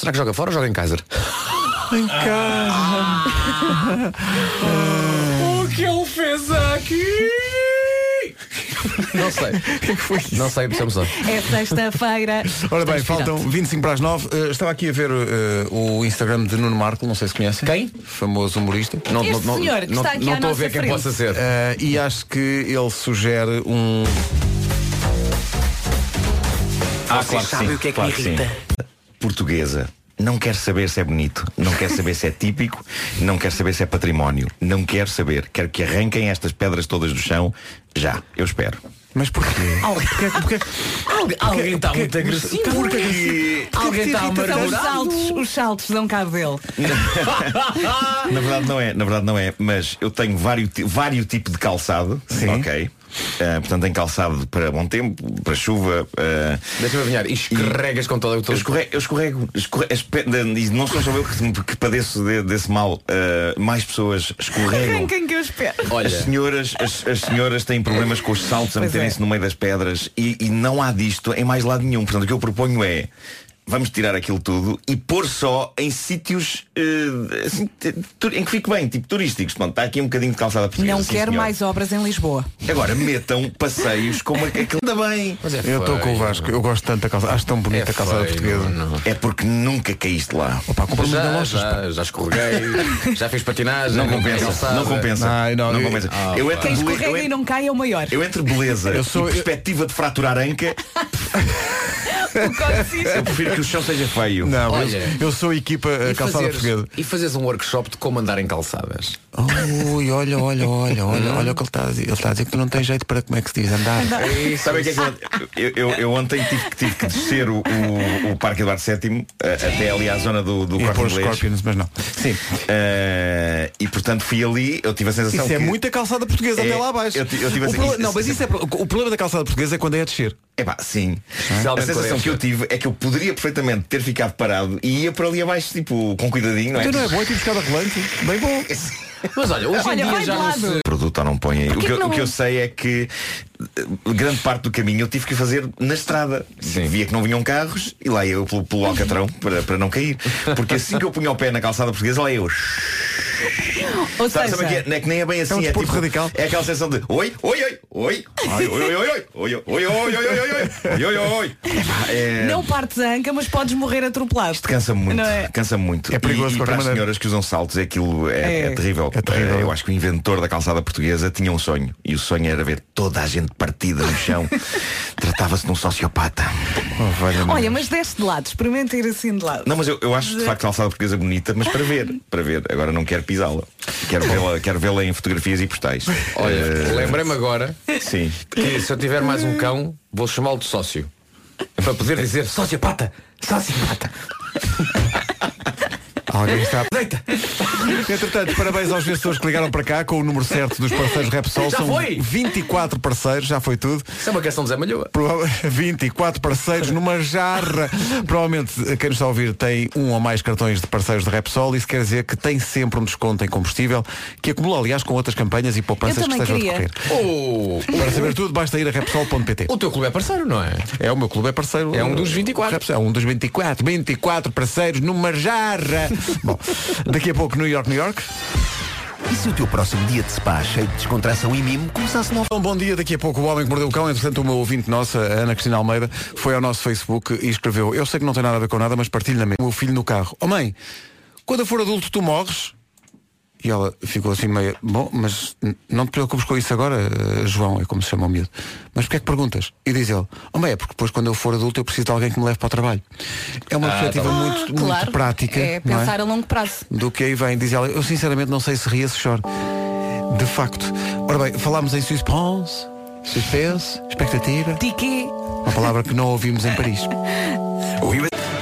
D: Será que joga fora ou joga em Kaiser?
A: Em casa.
D: O que ele fez aqui? Não sei. Não sei, precisamos só.
B: é sexta-feira.
A: Ora bem,
B: Estamos
A: faltam
B: virados.
A: 25 para as 9. Eh, estava aqui a ver eh, o Instagram de Nuno Marco, não sei se conhecem.
D: Quem?
A: Famoso humorista.
D: Não,
B: Este
D: não,
B: senhor que
D: não,
B: está aqui
D: não
B: à
D: estou a ver quem
B: frente.
D: possa ser.
A: Eh, e acho que ele sugere um.
H: Ah, claro que sim,
C: o que é que
H: claro
C: me
H: que
C: irrita?
H: Portuguesa. Não quer saber se é bonito, não quer saber se é típico, não quer saber se é património, não quer saber. Quero que arranquem estas pedras todas do chão já. Eu espero.
A: Mas porquê? Porquê? Porquê?
D: Alguém, alguém está muito agressivo.
A: Porquê?
D: Alguém está
B: São os
D: amargurado.
B: saltos, os saltos dão cabo dele.
H: Na verdade não é, na verdade não é, mas eu tenho vários, vários tipos de calçado, ok? Ah, portanto, tem calçado para bom tempo, para chuva. ah,
D: Deixa-me adivinhar. E escorregas com todo o
H: eu
D: teu
H: escorrego, eu escorrego, escorre- as pe- de- e não sou só eu que, que padeço de- desse mal. ah, mais pessoas escorregam.
B: Arranquem que eu espero.
D: Olha,
H: As senhoras, as, as senhoras têm problemas com os saltos a meterem-se
B: é.
H: no meio das pedras e, e não há disto em mais lado nenhum. Portanto, o que eu proponho é vamos tirar aquilo tudo e pôr só em sítios eh, assim, em que fique bem, tipo turísticos. Pronto, está aqui um bocadinho de calçada portuguesa.
B: Não quero
H: senhor.
B: mais obras em Lisboa.
H: Agora metam passeios como aquele ainda bem.
D: É
A: Eu estou com o. Vasco, eu gosto tanto da calçada, acho tão bonita
D: É
A: a calçada
D: feio,
A: portuguesa.
D: não.
H: É porque nunca caíste lá.
A: Opa, compra-me na
D: Já,
A: loja.
D: já, já escorreguei, já fiz patinagem,
H: Não compensa, não compensa.
A: Ai, não,
H: não
A: eu-
H: compensa.
D: Ah,
H: eu, entre
B: Quem
H: bele- eu
B: escorrega
H: entre-
B: e não cai é o maior.
H: eu entre beleza
A: Eu sou-
H: e perspectiva de fraturar anca, eu prefiro que o chão seja feio.
A: Não,
D: Olha,
A: eu, eu sou a equipa
D: E
A: calçada
D: fazeres,
A: portuguesa.
D: e fazeres um workshop de como andar em calçadas.
A: Ui, olha, olha, olha, olha, olha o que ele está a dizer. Ele está a dizer que tu não tens jeito para como é que se diz andar.
H: Sabe o que é que eu, eu, eu, eu ontem tive, que- tive que descer o, o, o Parque Eduardo VII eh, até ali à zona do, do
A: E
H: Inglês.
A: Scorpions, mas não. Sim.
H: Eh, e portanto fui ali, eu tive a sensação
A: Isso é
H: que
A: muita calçada portuguesa
H: É,
A: até lá abaixo.
H: eu eu tive a
A: O
H: sen-
A: prole-
H: isso-
A: Não, mas isso é, o problema da calçada portuguesa é quando é a descer.
H: Epá, sim. A sensação
D: é
H: que eu tive é que eu poderia perfeitamente ter ficado parado e ia por ali abaixo, tipo, com cuidadinho, não é?
A: Então não é bom, é tipo escada rolante. Bem bom.
D: Mas olha, hoje
B: Olha,
D: em dia já não se...
H: produto ou não põe aí. O que,
B: não-
H: o que eu sei é que eh, grande parte do caminho eu tive que fazer na estrada. Via que não vinham carros e lá eu pelo, pelo alcatrão para, para não cair. Porque assim que eu punha o pé na calçada portuguesa, lá eu.
B: Ou
H: Sabe,
B: seja,
H: sabe que é? Não é que nem é bem assim,
A: um
H: é, tipo,
A: radical.
H: é aquela sensação de oi, oi, oi, oi, oi, oi, oi, oi, oi, oi, oi, oi, oi, oi, oi, é-
B: não partes a anca, mas podes morrer atropelado.
H: Cansa muito,
B: é?
H: cansa muito.
A: É perigoso
H: e, e para as senhoras que usam saltos, aquilo é,
B: É.
H: é terrível.
A: É terrível.
H: Eh, Eu acho que o inventor da calçada portuguesa tinha um sonho. E o sonho era ver toda a gente partida no chão. Tratava-se de um sociopata.
A: Oh,
B: Olha, mas deste de lado, experimenta ir assim de lado.
H: Não, mas eu, eu acho de facto a calçada portuguesa bonita, mas para ver, para ver. Agora não quero pisá-la. Quero vê-la quero vê-la em fotografias e postais.
D: Olha,
H: Eh,
D: lembrei-me agora
H: Sim.
D: que se eu tiver mais um cão, vou chamá-lo de sócio. É para poder dizer sócio pata, sócio pata.
A: Alguém está.
D: Deita.
A: Entretanto, parabéns aos vencedores que ligaram para cá com o número certo dos parceiros Repsol.
D: Já
A: São
D: foi?
A: 24 parceiros, já foi tudo.
D: Isso é uma questão de Zé Malhoa.
A: Prova- 24 parceiros numa jarra. Provavelmente quem nos está a ouvir tem um ou mais cartões de parceiros de Repsol. Isso quer dizer que tem sempre um desconto em combustível que acumula, aliás, com outras campanhas e poupanças
B: Eu
A: que
B: também
A: estejam a
B: queria.
A: decorrer.
D: Oh,
A: Para saber tudo, basta ir a Repsol.pt.
D: o teu clube é parceiro, não é?
A: É o meu clube, é parceiro.
D: É um dos 24.
A: Repsol, É um dos 24. 24 parceiros numa jarra. Bom, daqui a pouco New York, New York.
I: E se o teu próximo dia de spa cheio de descontração e mimo começasse logo?
A: Um bom dia, daqui a pouco o Homem que Mordeu o Cão, entretanto uma ouvinte nossa, a Ana Cristina Almeida, foi ao nosso Facebook e escreveu, eu sei que não tem nada a ver com nada, mas partilho na mesma, o meu filho no carro. Oh mãe, quando eu for adulto tu morres? E ela ficou assim meio, bom, mas não te preocupes com isso agora, eh, João, é como se chama o miúdo. Mas porquê é que perguntas? E diz ele, oh mãe, é porque depois quando eu for adulto eu preciso de alguém que me leve para o trabalho. É uma perspectiva muito, muito
B: claro,
A: prática.
B: é
A: não
B: pensar a longo prazo.
A: do que aí vem. Diz ela, eu sinceramente não sei se ria se choro. De facto. Ora bem, falámos em suspense, suspense, expectativa.
B: Tiki.
A: Uma palavra que não ouvimos em Paris.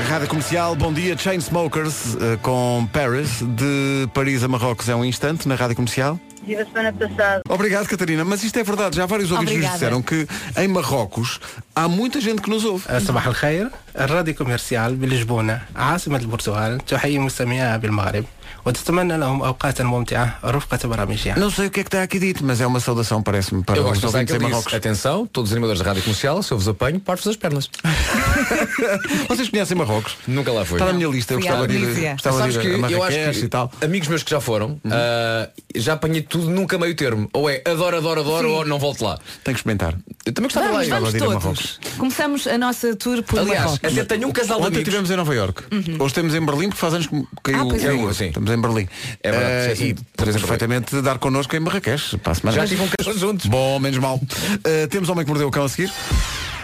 A: Rádio Comercial, bom dia, Chainsmokers eh, com Paris, de Paris a Marrocos é um instante na Rádio Comercial.
J: Estive a semana passada.
A: Obrigado, Catarina, mas isto é verdade, já vários ouvintes nos
J: Obrigada.
A: disseram que em Marrocos há muita gente que nos ouve.
K: صباح الخير الراديو كوميرسيال بلشبونة عاصمة البرتغال تحيي مستمعيها بالمغرب وتتمنى لهم أوقاتا ممتعة رفقة برامجها
A: Não sei o que é que está aqui dito, mas é uma saudação, parece-me, para
D: eu
A: os
D: gosto de pensar
A: ouvintes
D: que
A: em
D: ele
A: Marrocos.
D: disse, atenção, todos os animadores da rádio comercial, se eu vos apanho, parto-vos as pernas.
A: Vocês conhecem Marrocos?
D: Nunca lá fui.
A: Está na minha lista, eu
B: Fui à
A: gostava de ir,
B: Tunísia.
A: gostava de
D: Sabes
A: ir
D: que
A: a
D: eu acho
A: Marrakech
D: que
A: e tal.
D: amigos meus que já foram, ah, já apanhei tudo nunca meio termo. Ou é adoro, adoro, adoro,
B: Sim.
D: ou não volto lá.
A: Tenho que experimentar.
D: Eu também gostava
B: Vamos,
D: de lá ir.
B: vamos
A: de ir a
B: todos.
A: Marrocos.
B: Começamos a nossa tour por
D: Aliás,
B: Marrocos.
D: até tenho um casal de
A: Ontem
D: amigos.
A: estivemos em Nova York. Hoje estamos em Berlim porque faz anos que caiu
B: Ah, pois é.
A: caiu,
D: Sim.
A: Estamos em Berlim.
D: É verdade, sim, sim.
A: e
D: em
A: perfeitamente dar connosco em Marrakech para a semana.
D: Já tive um casal juntos.
A: Bom, menos mal. Eh, temos Homem que Mordeu o Cão a seguir.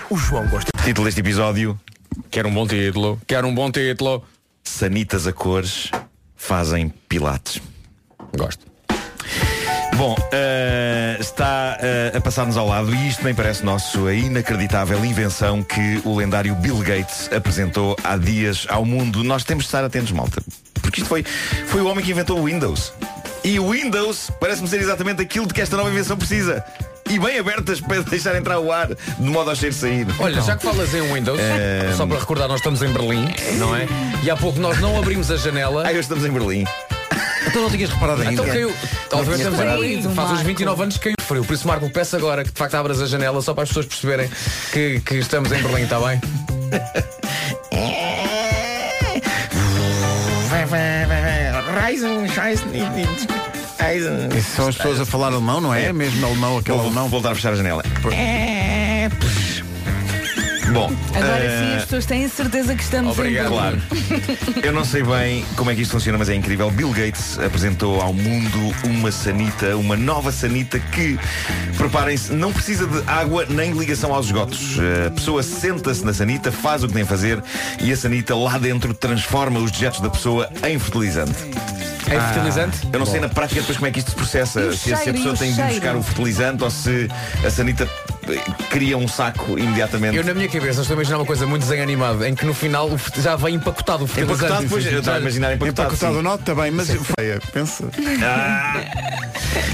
I: O João gosta.
H: Título deste episódio:
D: Quero um bom título. Quero um bom título.
H: Sanitas a cores fazem pilates.
D: Gosto.
H: Bom, eh, está eh, a passar-nos ao lado e isto bem parece nosso a inacreditável invenção que o lendário Bill Gates apresentou há dias ao mundo. Nós temos de estar atentos, malta. Porque isto foi, foi o homem que inventou o Windows. E o Windows parece-me ser exatamente aquilo de que esta nova invenção precisa. E bem abertas para deixar entrar o ar, de modo a cheiro sair.
D: Olha, já que falas em Windows,
H: Eh,
D: só para recordar, nós estamos em Berlim, não é? E há pouco nós não abrimos a janela.
H: Ah, hoje estamos em Berlim.
A: Então não tinhas reparado então ainda.
D: Então caiu. Talvez estamos Faz uns 29 anos que caiu frio. Por isso, Marco, peço agora que de facto abras a janela só para as pessoas perceberem que, que estamos em Berlim, está bem?
A: Ryzen, São as pessoas a falar alemão, não é? Mesmo alemão, aquele
H: vou,
A: alemão.
H: Vou voltar a fechar a janela. Bom,
B: Agora
H: eh,
B: sim as pessoas têm certeza que estamos
D: Obrigado.
B: em
H: Claro. Eu não sei bem como é que isto funciona, mas é incrível. Bill Gates apresentou ao mundo uma sanita, uma nova sanita que, preparem-se, não precisa de água nem ligação aos esgotos. A pessoa senta-se na sanita, faz o que tem a fazer e a sanita lá dentro transforma os dejetos da pessoa em fertilizante.
D: É fertilizante?
H: Eu não sei na prática depois como é que isto se processa.
B: E o
H: Se, se a
B: cheiro,
H: pessoa
B: e o
H: tem de ir buscar o fertilizante ou se a sanita eh, cria um saco imediatamente.
D: Eu na minha cabeça estou a imaginar uma coisa muito desenho animado em que no final já vem empacotado o fertilizante.
H: Empacotado, depois, eu estava a imaginar empacotado.
A: Empacotado não, está bem, mas feia, pensa.
H: Ah.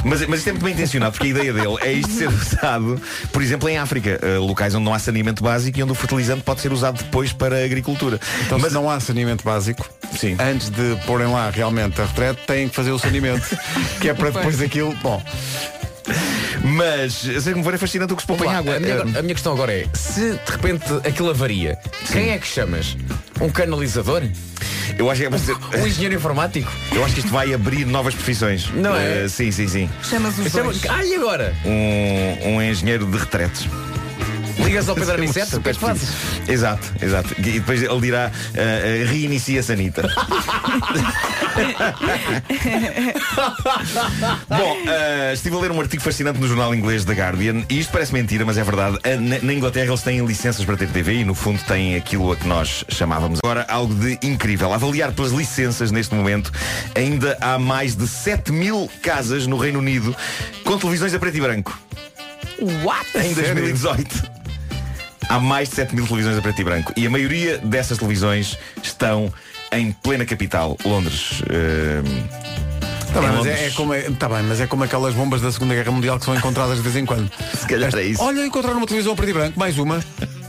H: Mas, mas isto é muito bem intencionado, porque a ideia dele é isto ser usado, por exemplo, em África, eh, locais onde não há saneamento básico e onde o fertilizante pode ser usado depois para a agricultura.
A: Então
H: mas
A: se não há saneamento básico,
H: Sim.
A: antes de porem lá realmente a retrete, têm que fazer o saneamento. que é para depois daquilo. Bom,
H: Mas, sei como for, é fascinante o que se põe em água.
D: a, minha,
H: Eh,
D: a minha questão agora é, se de repente aquilo avaria, quem é que chamas? Um canalizador?
H: Eu acho que é para ser-
D: Um engenheiro informático?
H: Eu acho que isto vai abrir novas profissões.
D: Não é?
H: Eh, sim, sim, sim.
B: Chamas os
D: Chama-
B: dois.
D: Ah, e agora?
H: Um, um engenheiro de retretes.
D: Ligas ao Pedro Aniceto? O que é que fazes?
H: Exato, exato. E depois ele dirá eh, eh, reinicia a sanita. Bom, eh, estive a ler um artigo fascinante no jornal inglês The Guardian e isto parece mentira, mas é verdade. Na, na Inglaterra eles têm licenças para ter TV e no fundo têm aquilo a que nós chamávamos agora algo de incrível. Avaliar pelas licenças neste momento, ainda há mais de 7 mil casas no Reino Unido com televisões a preto e branco.
B: What?
H: Em 2018. Há mais de 7 mil televisões a preto e branco. E a maioria dessas televisões estão em plena capital, Londres. Ehm,
A: Tá bem,
H: Em
A: mas é, é como, é, tá bem, mas é como aquelas bombas da Segunda Guerra Mundial que são encontradas de vez em quando.
H: Se calhar é isso.
A: Olha, encontraram uma televisão a preto e branco, mais uma.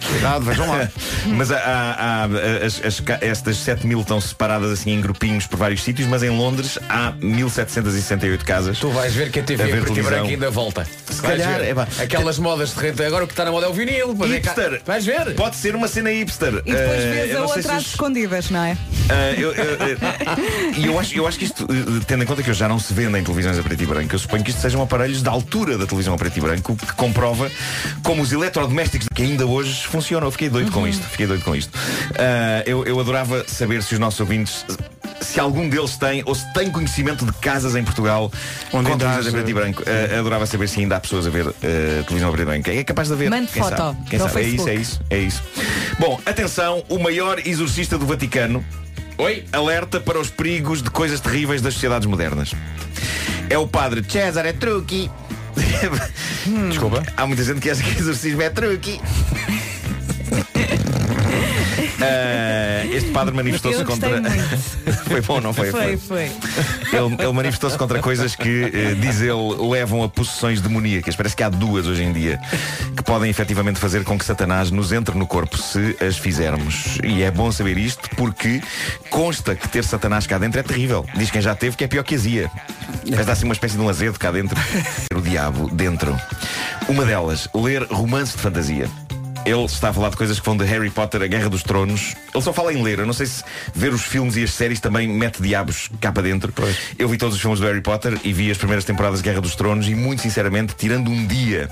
A: Cuidado, vejam lá.
H: Mas há, há- há- as, as estas 7 mil estão separadas assim em grupinhos por vários sítios, mas em Londres há 1768 casas.
D: Tu vais ver que a TV
H: A ver
D: e
H: televisão.
D: branco ainda volta.
H: Se
D: Vais
H: calhar,
D: ver.
H: é pá.
D: Aquelas modas de rede. Agora o que está na moda é o vinil. é
H: Hipster.
D: Vais ver.
H: Pode ser uma cena hipster.
B: E depois
H: Eh,
B: vês
H: eu
B: a outra às escondidas, não é?
H: Ah, eu, eu, eu- e eu acho, eu acho que isto, tendo em conta que eu já não se vendem televisões a preto e branco, eu suponho que isto sejam aparelhos da altura da televisão a preto e branco, o que comprova como os eletrodomésticos que ainda hoje funcionam. Eu fiquei doido com isto. Fiquei doido com isto. Ah, eu, eu adorava saber se os nossos ouvintes. Se algum deles tem ou se tem conhecimento de casas em Portugal
A: Onde
H: com televisões a preto e branco. Ah, adorava saber se ainda há pessoas a ver ah, televisão a preto e branco. É capaz de haver.
B: Mande
H: Quem
B: foto
H: sabe? Quem sabe? É isso, é isso, é isso. Bom, atenção, o maior exorcista do Vaticano
D: Oi?
H: alerta para os perigos de coisas terríveis das sociedades modernas. É o padre Cesare Trucchi.
D: Desculpa.
H: Há muita gente que acha que exorcismo é truque. Ah, este padre manifestou-se contra. foi bom, não foi?
B: Foi, foi.
H: Ele, ele manifestou-se contra coisas que, eh, diz ele, levam a possessões demoníacas. Parece que há duas hoje em dia que podem efetivamente fazer com que Satanás nos entre no corpo se as fizermos. E é bom saber isto porque consta que ter Satanás cá dentro é terrível. Diz quem já teve que é pior que azia. Mas dá assim uma espécie de um azedo cá dentro. O diabo dentro. Uma delas, ler romance de fantasia. Ele está a falar de coisas que vão de Harry Potter, a Guerra dos Tronos. Ele só fala em ler. Eu não sei se ver os filmes e as séries também mete diabos cá para dentro. Eu vi todos os filmes do Harry Potter e vi as primeiras temporadas de Guerra dos Tronos e, muito sinceramente, tirando um dia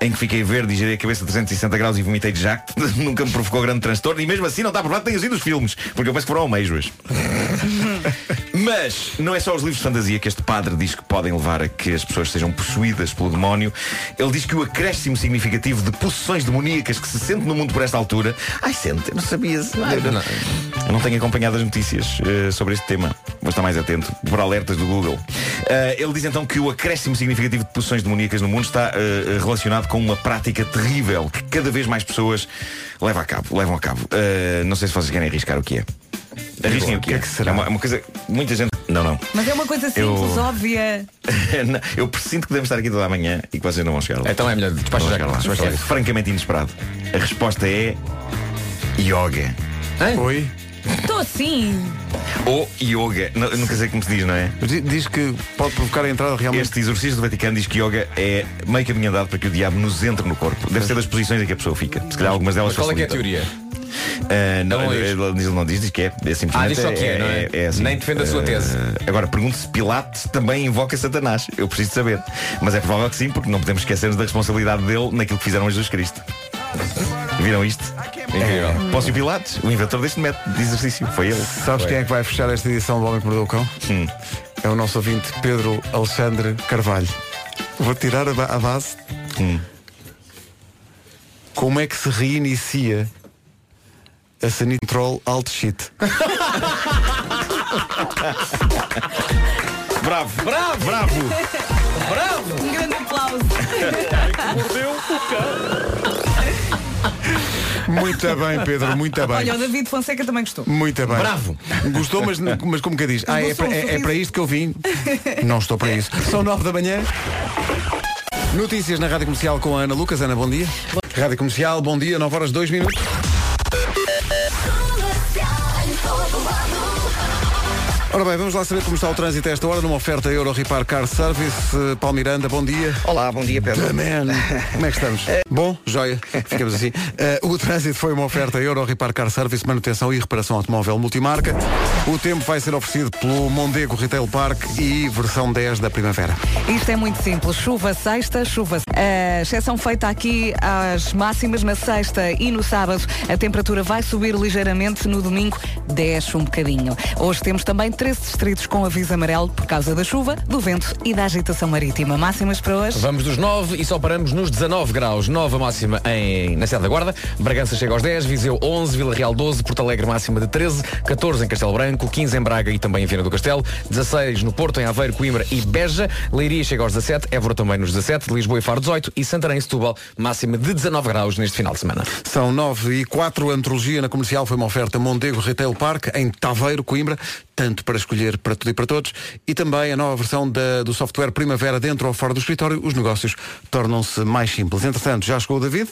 H: em que fiquei verde e girei a cabeça 360 graus e vomitei de jacto, nunca me provocou grande transtorno e mesmo assim não está provado que tenha sido os filmes, porque eu penso que foram ameijoas. Mas não é só os livros de fantasia que este padre diz que podem levar a que as pessoas sejam possuídas pelo demónio. Ele diz que o acréscimo significativo de possessões demoníacas que se sente no mundo por esta altura. Ai, sente, eu não sabia. Eu não, eu não tenho acompanhado as notícias eh, sobre este tema. Vou estar mais atento por alertas do Google. Eh, ele diz então que o acréscimo significativo de possessões demoníacas no mundo está eh, relacionado com uma prática terrível que cada vez mais pessoas levam a cabo. Levam a cabo. Não sei se vocês querem arriscar o que é. Arrisquem o que é. É uma, é uma coisa. Muita gente. Não, não.
B: Mas é uma coisa simples,
H: Eu-
B: óbvia.
H: Não, eu presinto que devemos estar aqui toda a manhã e que vocês não vão chegar lá.
D: Então é melhor, despacha
H: Não vão
D: já
H: chegar lá.
D: despacha
H: É francamente inesperado. A resposta é yoga.
A: Oi?
B: Estou assim.
H: Ou yoga. Não, nunca sei como se diz, não é?
A: Diz que pode provocar a entrada realmente.
H: Este exorcismo do Vaticano diz que yoga é meio caminho andado para que o diabo nos entre no corpo. Deve ser das posições em que a pessoa fica. Se calhar algumas delas
D: Mas qual é que é a teoria?
H: Ah, não,
D: Não é
H: ele
D: isto.
H: diz, ele não diz, diz que é. é simplesmente
D: Ah, diz só que é, não é?
H: assim.
D: Nem defende a sua tese.
H: agora, pergunto se Pilates também invoca Satanás. Eu preciso de saber. Mas é provável que sim, porque não podemos esquecermos da responsabilidade dele naquilo que fizeram a Jesus Cristo. Viram isto?
D: Incrível.
H: Póncio Pilates, o inventor deste método de exercício. Foi ele.
A: Sabes quem é que vai fechar esta edição do Homem que Mordeu o Cão?
H: Hum.
A: É o nosso ouvinte Pedro Alexandre Carvalho. Vou tirar a, ba- a base.
H: Hum.
A: Como é que se reinicia a Sanitrol Alt Shit?
H: Bravo!
D: Bravo!
H: Bravo!
D: Bravo!
B: Um grande aplauso.
A: Muito bem, Pedro, muito bem.
B: Olha, o David Fonseca também gostou.
A: Muito bem.
D: Bravo.
A: Gostou, mas, mas como que diz? Ah, é, para- é- é para isto que eu vim. Não estou para isso. São nove da manhã. Notícias na Rádio Comercial com a Ana Lucas. Ana, bom dia. Rádio Comercial, bom dia, 9 horas 2 minutos. Ora bem, vamos lá saber como está o trânsito a esta hora numa oferta Euro Repar Car Service. Eh, Paulo Miranda, bom dia.
E: Olá, bom dia Pedro.
A: The man. Como é que estamos? Bom, joia. Ficamos assim. Eh, o trânsito foi uma oferta Euro Repar Car Service, manutenção e reparação automóvel multimarca. O tempo vai ser oferecido pelo Mondego Retail Park e versão 10 da primavera.
B: Isto é muito simples. Chuva sexta, chuva. A exceção feita aqui às máximas na sexta e no sábado. A temperatura vai subir ligeiramente. No domingo desce um bocadinho. Hoje temos também 13 distritos com aviso amarelo por causa da chuva, do vento e da agitação marítima. Máximas para hoje.
D: Vamos dos 9 e só paramos nos 19 graus. 9 a máxima em, na Serra da Guarda. Bragança chega aos 10, Viseu 11, Vila Real 12, Porto Alegre máxima de 13, 14 em Castelo Branco, 15 em Braga e também em Viana do Castelo, 16 no Porto, em Aveiro, Coimbra e Beja, Leiria chega aos 17, Évora também nos 17, Lisboa e Faro 18 e Santarém e Setúbal máxima de 19 graus neste final de semana.
A: São 9 e 4. A antologia na comercial foi uma oferta Mondego Retail Park em Taveiro, Coimbra, tanto para escolher para tudo e para todos. E também a nova versão da- do software Primavera dentro ou fora do escritório. Os negócios tornam-se mais simples. Entretanto, já chegou o David.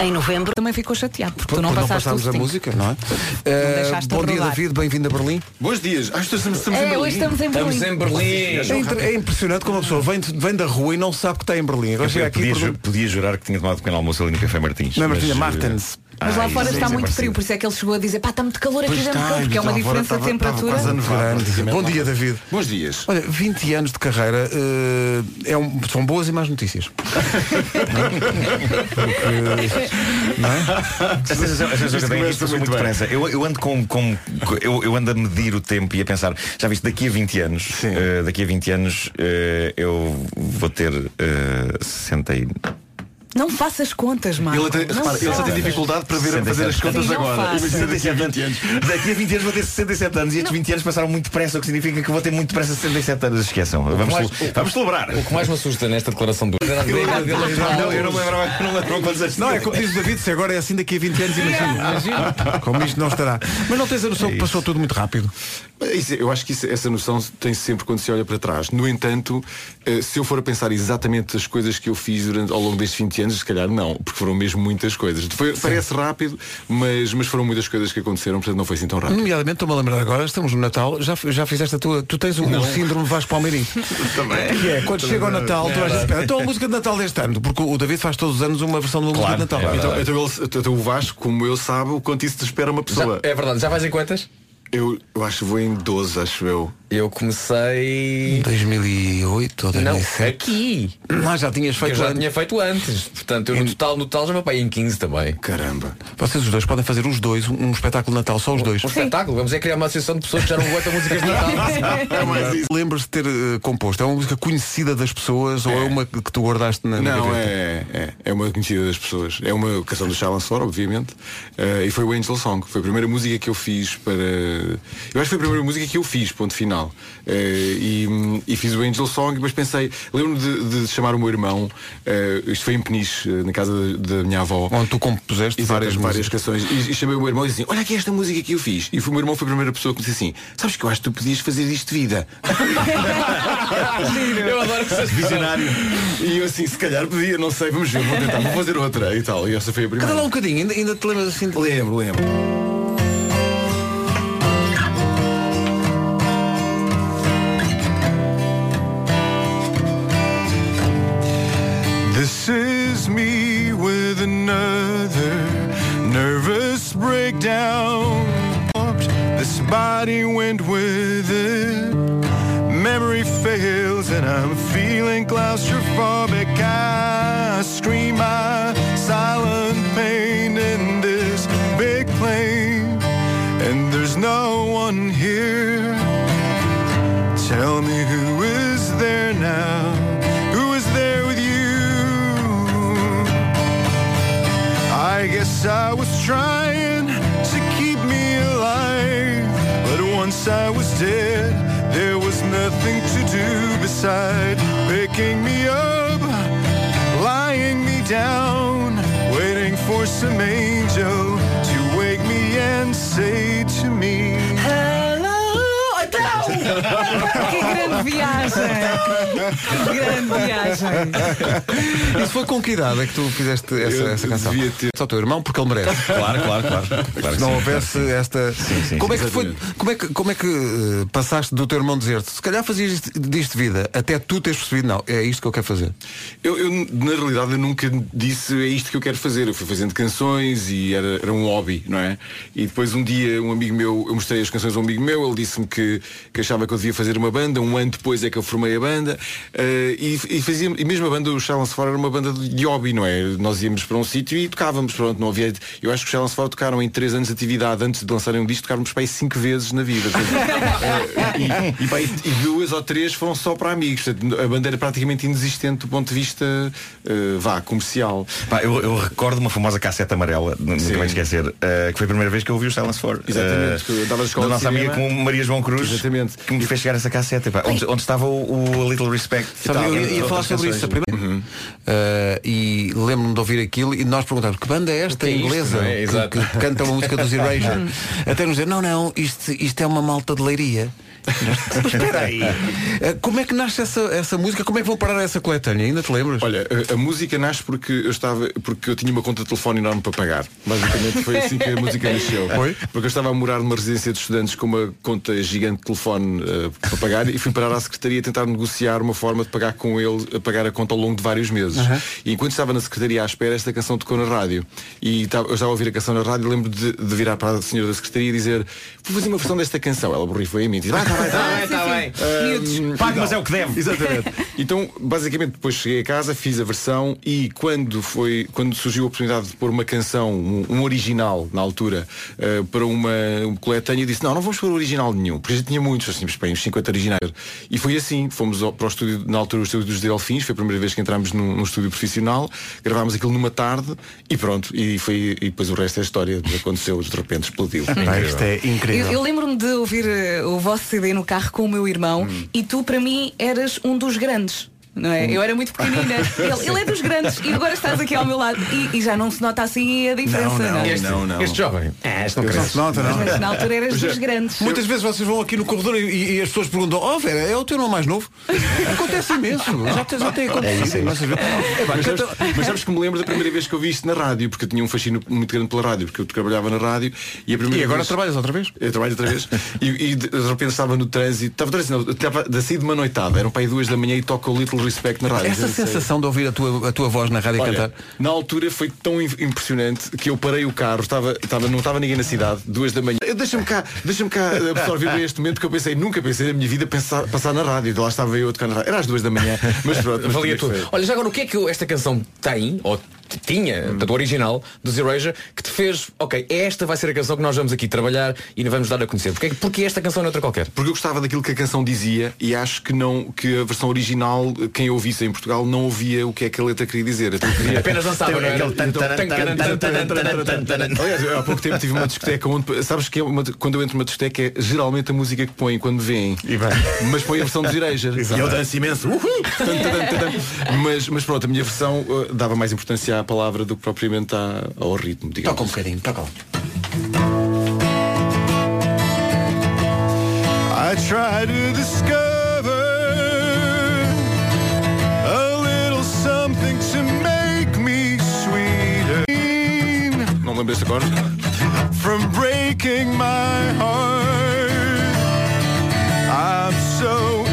C: Em novembro.
B: Também ficou chateado porque tu
A: Por
B: não
A: não
B: passaste
A: passámos a música, não é? Eh,
B: deixaste
A: bom dia,
B: rodar.
A: David. Bem-vindo a Berlim.
J: Bons dias. Ah, estamos, estamos
B: É, hoje estamos em Berlim.
D: Estamos em Berlim.
A: É, inter- é impressionante como a pessoa vem, de- vem da rua e não sabe que está em Berlim. Agora chega aqui
H: podia,
A: pergunta-
H: podia jurar que tinha tomado pequeno almoço ali no Café Martins.
A: Não, Martinha,
H: mas,
A: Martens.
B: Mas lá fora está muito frio, por isso é que ele chegou a dizer, pá, está muito calor aqui dentro,
J: está,
B: porque é uma
J: fora
B: diferença de temperatura.
A: Bom dia. David.
J: Bons dias.
A: Olha, 20 anos de carreira eh, é um- são boas e más notícias. Não é?
H: A sensação, a sensação que eu tenho é que isto depressa. Eu, eu ando com, com eu, eu ando a medir o tempo e a pensar, já viste, daqui a 20 anos, eh, daqui a 20 anos eh, eu vou ter eh, 60 e...
B: Não faças contas, Marco.
J: Ele,
B: Não
J: repara, ele só tem dificuldade para ver,
H: 67.
J: fazer as contas
B: Sim, não
J: agora. Imagina daqui a 20 anos.
H: Daqui a 20 anos vou ter 67 anos e estes 20 anos passaram muito depressa, o que significa que vou ter muito depressa 67 anos. Esqueçam. Vamos,
D: mais-
H: cele- vamos celebrar.
D: O que mais me assusta nesta declaração do.
H: Não, eu não me lembrava, não me lembrava quantos anos
A: Não, é como diz o David, se agora é assim daqui a 20 anos, imagina. Como isto não estará. Mas não tens a noção que passou tudo muito rápido.
J: Isso, eu acho que isso- essa noção tem sempre quando se olha para trás. No entanto, eh, se eu for a pensar exatamente as coisas que eu fiz durante, ao longo destes 20 anos, se calhar não, porque foram mesmo muitas coisas. Foi- parece rápido, mas, mas foram muitas coisas que aconteceram, portanto não foi assim tão rápido.
A: Nomeadamente, estou-me a lembrar agora, estamos no Natal, já, já fizeste a tua. Tu tens o, o síndrome Vasco Palmeirim.
J: Também.
A: Que é, quando chega o Natal, tu vais espera. Então a música de Natal deste ano, porque o David faz todos os anos uma versão de uma música de Natal.
J: Então, então, ele- então o Vasco, como eu, sabe o quanto isso te espera uma pessoa.
D: é verdade, já vais em quantas?
J: Eu, eu acho que vou em 12, acho eu.
D: Eu comecei.
A: 2008 ou
D: Não,
A: 2007.
D: aqui.
A: Ah, já tinhas feito
D: Eu já
A: antes.
D: tinha feito antes. Portanto, eu no total, no total já me apaguei em 15 também.
J: Caramba.
A: Vocês os dois podem fazer os dois um, um espetáculo de Natal, só os dois.
D: Um espetáculo. Vamos é criar uma associação de pessoas que já não aguentam músicas de Natal.
A: Lembras de ter eh, composto? É uma música conhecida das pessoas ou é uma que tu guardaste na, na
J: Não,
A: gaveta?
J: é, é, é uma conhecida das pessoas. É uma canção do Charles Ford, obviamente. eh, e foi o Angel Song. Foi a primeira música que eu fiz para. Eu acho que foi a primeira música que eu fiz, ponto final. Eh, e, e fiz o Angel Song, mas pensei, lembro-me de, de chamar o meu irmão, eh, isto foi em Peniche, eh, na casa da, minha avó.
A: Onde tu compuseste várias,
J: várias canções. E, e chamei o meu irmão e disse assim, olha aqui esta música que eu fiz. E foi o meu irmão foi a primeira pessoa que me disse assim, sabes que eu acho que tu podias fazer isto de vida.
D: eu adoro que sejas
J: Visionário. E eu assim, se calhar podia, não sei, vamos ver, vou tentar, vou fazer outra e tal. E essa foi a primeira.
A: Cada lá um bocadinho, ainda, ainda te lembras assim de...
J: Lembro, lembro.
L: Is me with another nervous breakdown. This body went with it. Memory fails and I'm feeling claustrophobic. I scream my silent pain in this big plane. And there's no one here. Tell me who is there now? I I was trying to keep me alive. But once I was dead, there was nothing to do beside picking me up, lying me down, waiting for some angel to wake me and say to me,
B: Hello! Então! Que grande viagem! Que grande viagem!
A: Isso foi com que idade é que tu fizeste essa,
J: Eu
A: essa canção?
J: devia ter-
A: Só o teu irmão, porque ele merece.
H: Claro, claro, claro. claro
A: Se não
H: sim.
A: houvesse esta.
H: sim,
A: como, é que
H: sim,
A: foi, como é que como é que eh, passaste do teu irmão dizer-te se calhar fazias isto, disto vida até tu teres percebido, não, é isto que eu quero fazer.
J: Eu, eu, na realidade, eu nunca disse é isto que eu quero fazer. Eu fui fazendo canções e era, era um hobby, não é? E depois um dia um amigo meu, eu mostrei as canções a um amigo meu, ele disse-me que, que achava que eu devia fazer uma banda. Um ano depois é que eu formei a banda. eh, e, e fazia, e mesmo a banda, o Challenge Fora era uma banda de hobby, não é? Nós íamos para um sítio e tocávamos, pronto, não havia. Eu acho que os Challenge Fora tocaram em três anos de atividade antes de lançarem um disco, tocávamos para aí cinco vezes na vida. Eh, e, e, e- duas ou três foram só para amigos. Portanto, a banda era praticamente inexistente do ponto de vista eh, vá, comercial.
H: Pá, eu, eu recordo uma famosa cassete amarela, nunca vai esquecer, eh, que foi a primeira vez que eu ouvi o Silence 4.
J: Exatamente, que eu escola
H: da nossa amiga com Maria João Cruz,
J: Exatamente.
H: que me fez chegar essa cassete, pá, onde, onde estava o, o Little Respect. e
A: Sabe,
H: tal,
A: eu ia, ia falar sobre
H: canções.
A: isso a primeira. Uh, e lembro-me de ouvir aquilo e nós perguntávamos que banda é esta
D: é
A: inglesa
D: é?
A: que- que, canta uma música dos Erasure até nos dizer não não isto, isto é uma malta de leiria Mas espera aí Uh, como é que nasce essa, essa música como é que vão parar essa coletânea ainda te lembras
J: Olha, a, a música nasce porque eu estava porque eu tinha uma conta de telefone enorme para pagar. Basicamente foi assim que a música nasceu.
A: Foi?
J: Porque eu estava a morar numa residência de estudantes com uma conta gigante de telefone eh, para pagar e fui parar à secretaria tentar negociar uma forma de pagar com ele, a pagar a conta ao longo de vários meses. E enquanto estava na secretaria à espera, esta canção tocou na rádio. E eu estava a ouvir a canção na rádio e lembro de, de virar para a senhora da secretaria e dizer vou fazer uma versão desta canção. Ela borrifou em mim e disse, vai, tá bem, tá bem.
D: Está bem.
H: Mas é o que deve.
J: Exatamente. Então, basicamente, depois cheguei a casa, fiz a versão e quando foi, quando surgiu a oportunidade de pôr uma canção, um, um original na altura, eh, para uma um coletânea, disse, não, não vamos pôr original nenhum, porque já tinha muitos, assim, bem, uns 50 originais. E foi assim, fomos ao- para o estúdio, na altura o estúdio dos Delfins, foi a primeira vez que entramos num, num estúdio profissional, gravámos aquilo numa tarde e pronto, e foi e depois o resto é história, aconteceu, de repente explodiu.
A: Pá, isto é
B: Eu,
A: incrível
B: eu lembro-me de ouvir eh, o vosso No carro com o meu irmão e tu para mim eras um dos grandes. Não é? Eu era muito pequenina. Ele, ele é dos grandes e agora estás aqui ao meu lado e, e já não se nota assim a diferença, não, é?
D: Este,
J: Não, não.
D: este jovem. É, este não
A: não
D: cresce.
A: se nota não
B: Mas na altura eras dos grandes.
A: Muitas vezes vocês vão aqui no corredor e, e as pessoas perguntam, oh Vera, é o teu irmão mais novo? Acontece imenso. Já, já tem acontecido. É,
J: Mas sabes, mas sabes que me lembro da primeira vez que eu vi isto na rádio, porque eu tinha um fascínio muito grande pela rádio, porque eu trabalhava na rádio e a primeira
A: E agora
J: vez...
A: trabalhas outra vez?
J: Eu trabalho outra vez e, e de repente estava no trânsito, estava, no trânsito, não, estava da sair de uma noitada, eram para aí duas da manhã e toca o Little Respect na rádio.
A: Essa sensação de ouvir a tua, a tua voz na rádio
J: Olha,
A: cantar.
J: na altura foi tão im- impressionante que eu parei o carro, estava, estava, não estava ninguém na cidade, duas da manhã. Deixa-me cá, deixa-me cá absorver bem este momento que eu pensei, nunca pensei na minha vida pensar, passar na rádio. Lá estava eu a tocar na rádio. Era às duas da manhã, mas pronto. mas
D: Valia tudo. Olha, já agora o que é que esta canção tem, ou tinha,
J: hum.
D: do original, dos Erasure, que te fez, ok, esta vai ser a canção que nós vamos aqui trabalhar e vamos dar a conhecer. Porquê, porque esta canção não é outra qualquer?
J: Porque eu gostava daquilo que a canção dizia e acho que não que a versão original, quem ouvisse em Portugal, não ouvia o que é que a letra queria dizer. Queria...
D: Apenas dançava, não era?
J: Aliás, há pouco tempo tive uma discoteca onde, sabes que é uma, quando eu entro numa discoteca é geralmente a música que põem quando me vêm mas põe a versão dos Erasure.
H: E eu danço imenso.
J: Mas, mas pronto, a minha versão dava mais importância à palavra do que propriamente à- ao ritmo. digamos.
A: Toca um bocadinho, toca lá.
L: I try to discover a little something to make me sweeter.
J: Não lembro deste agora?
L: From breaking my heart, I'm so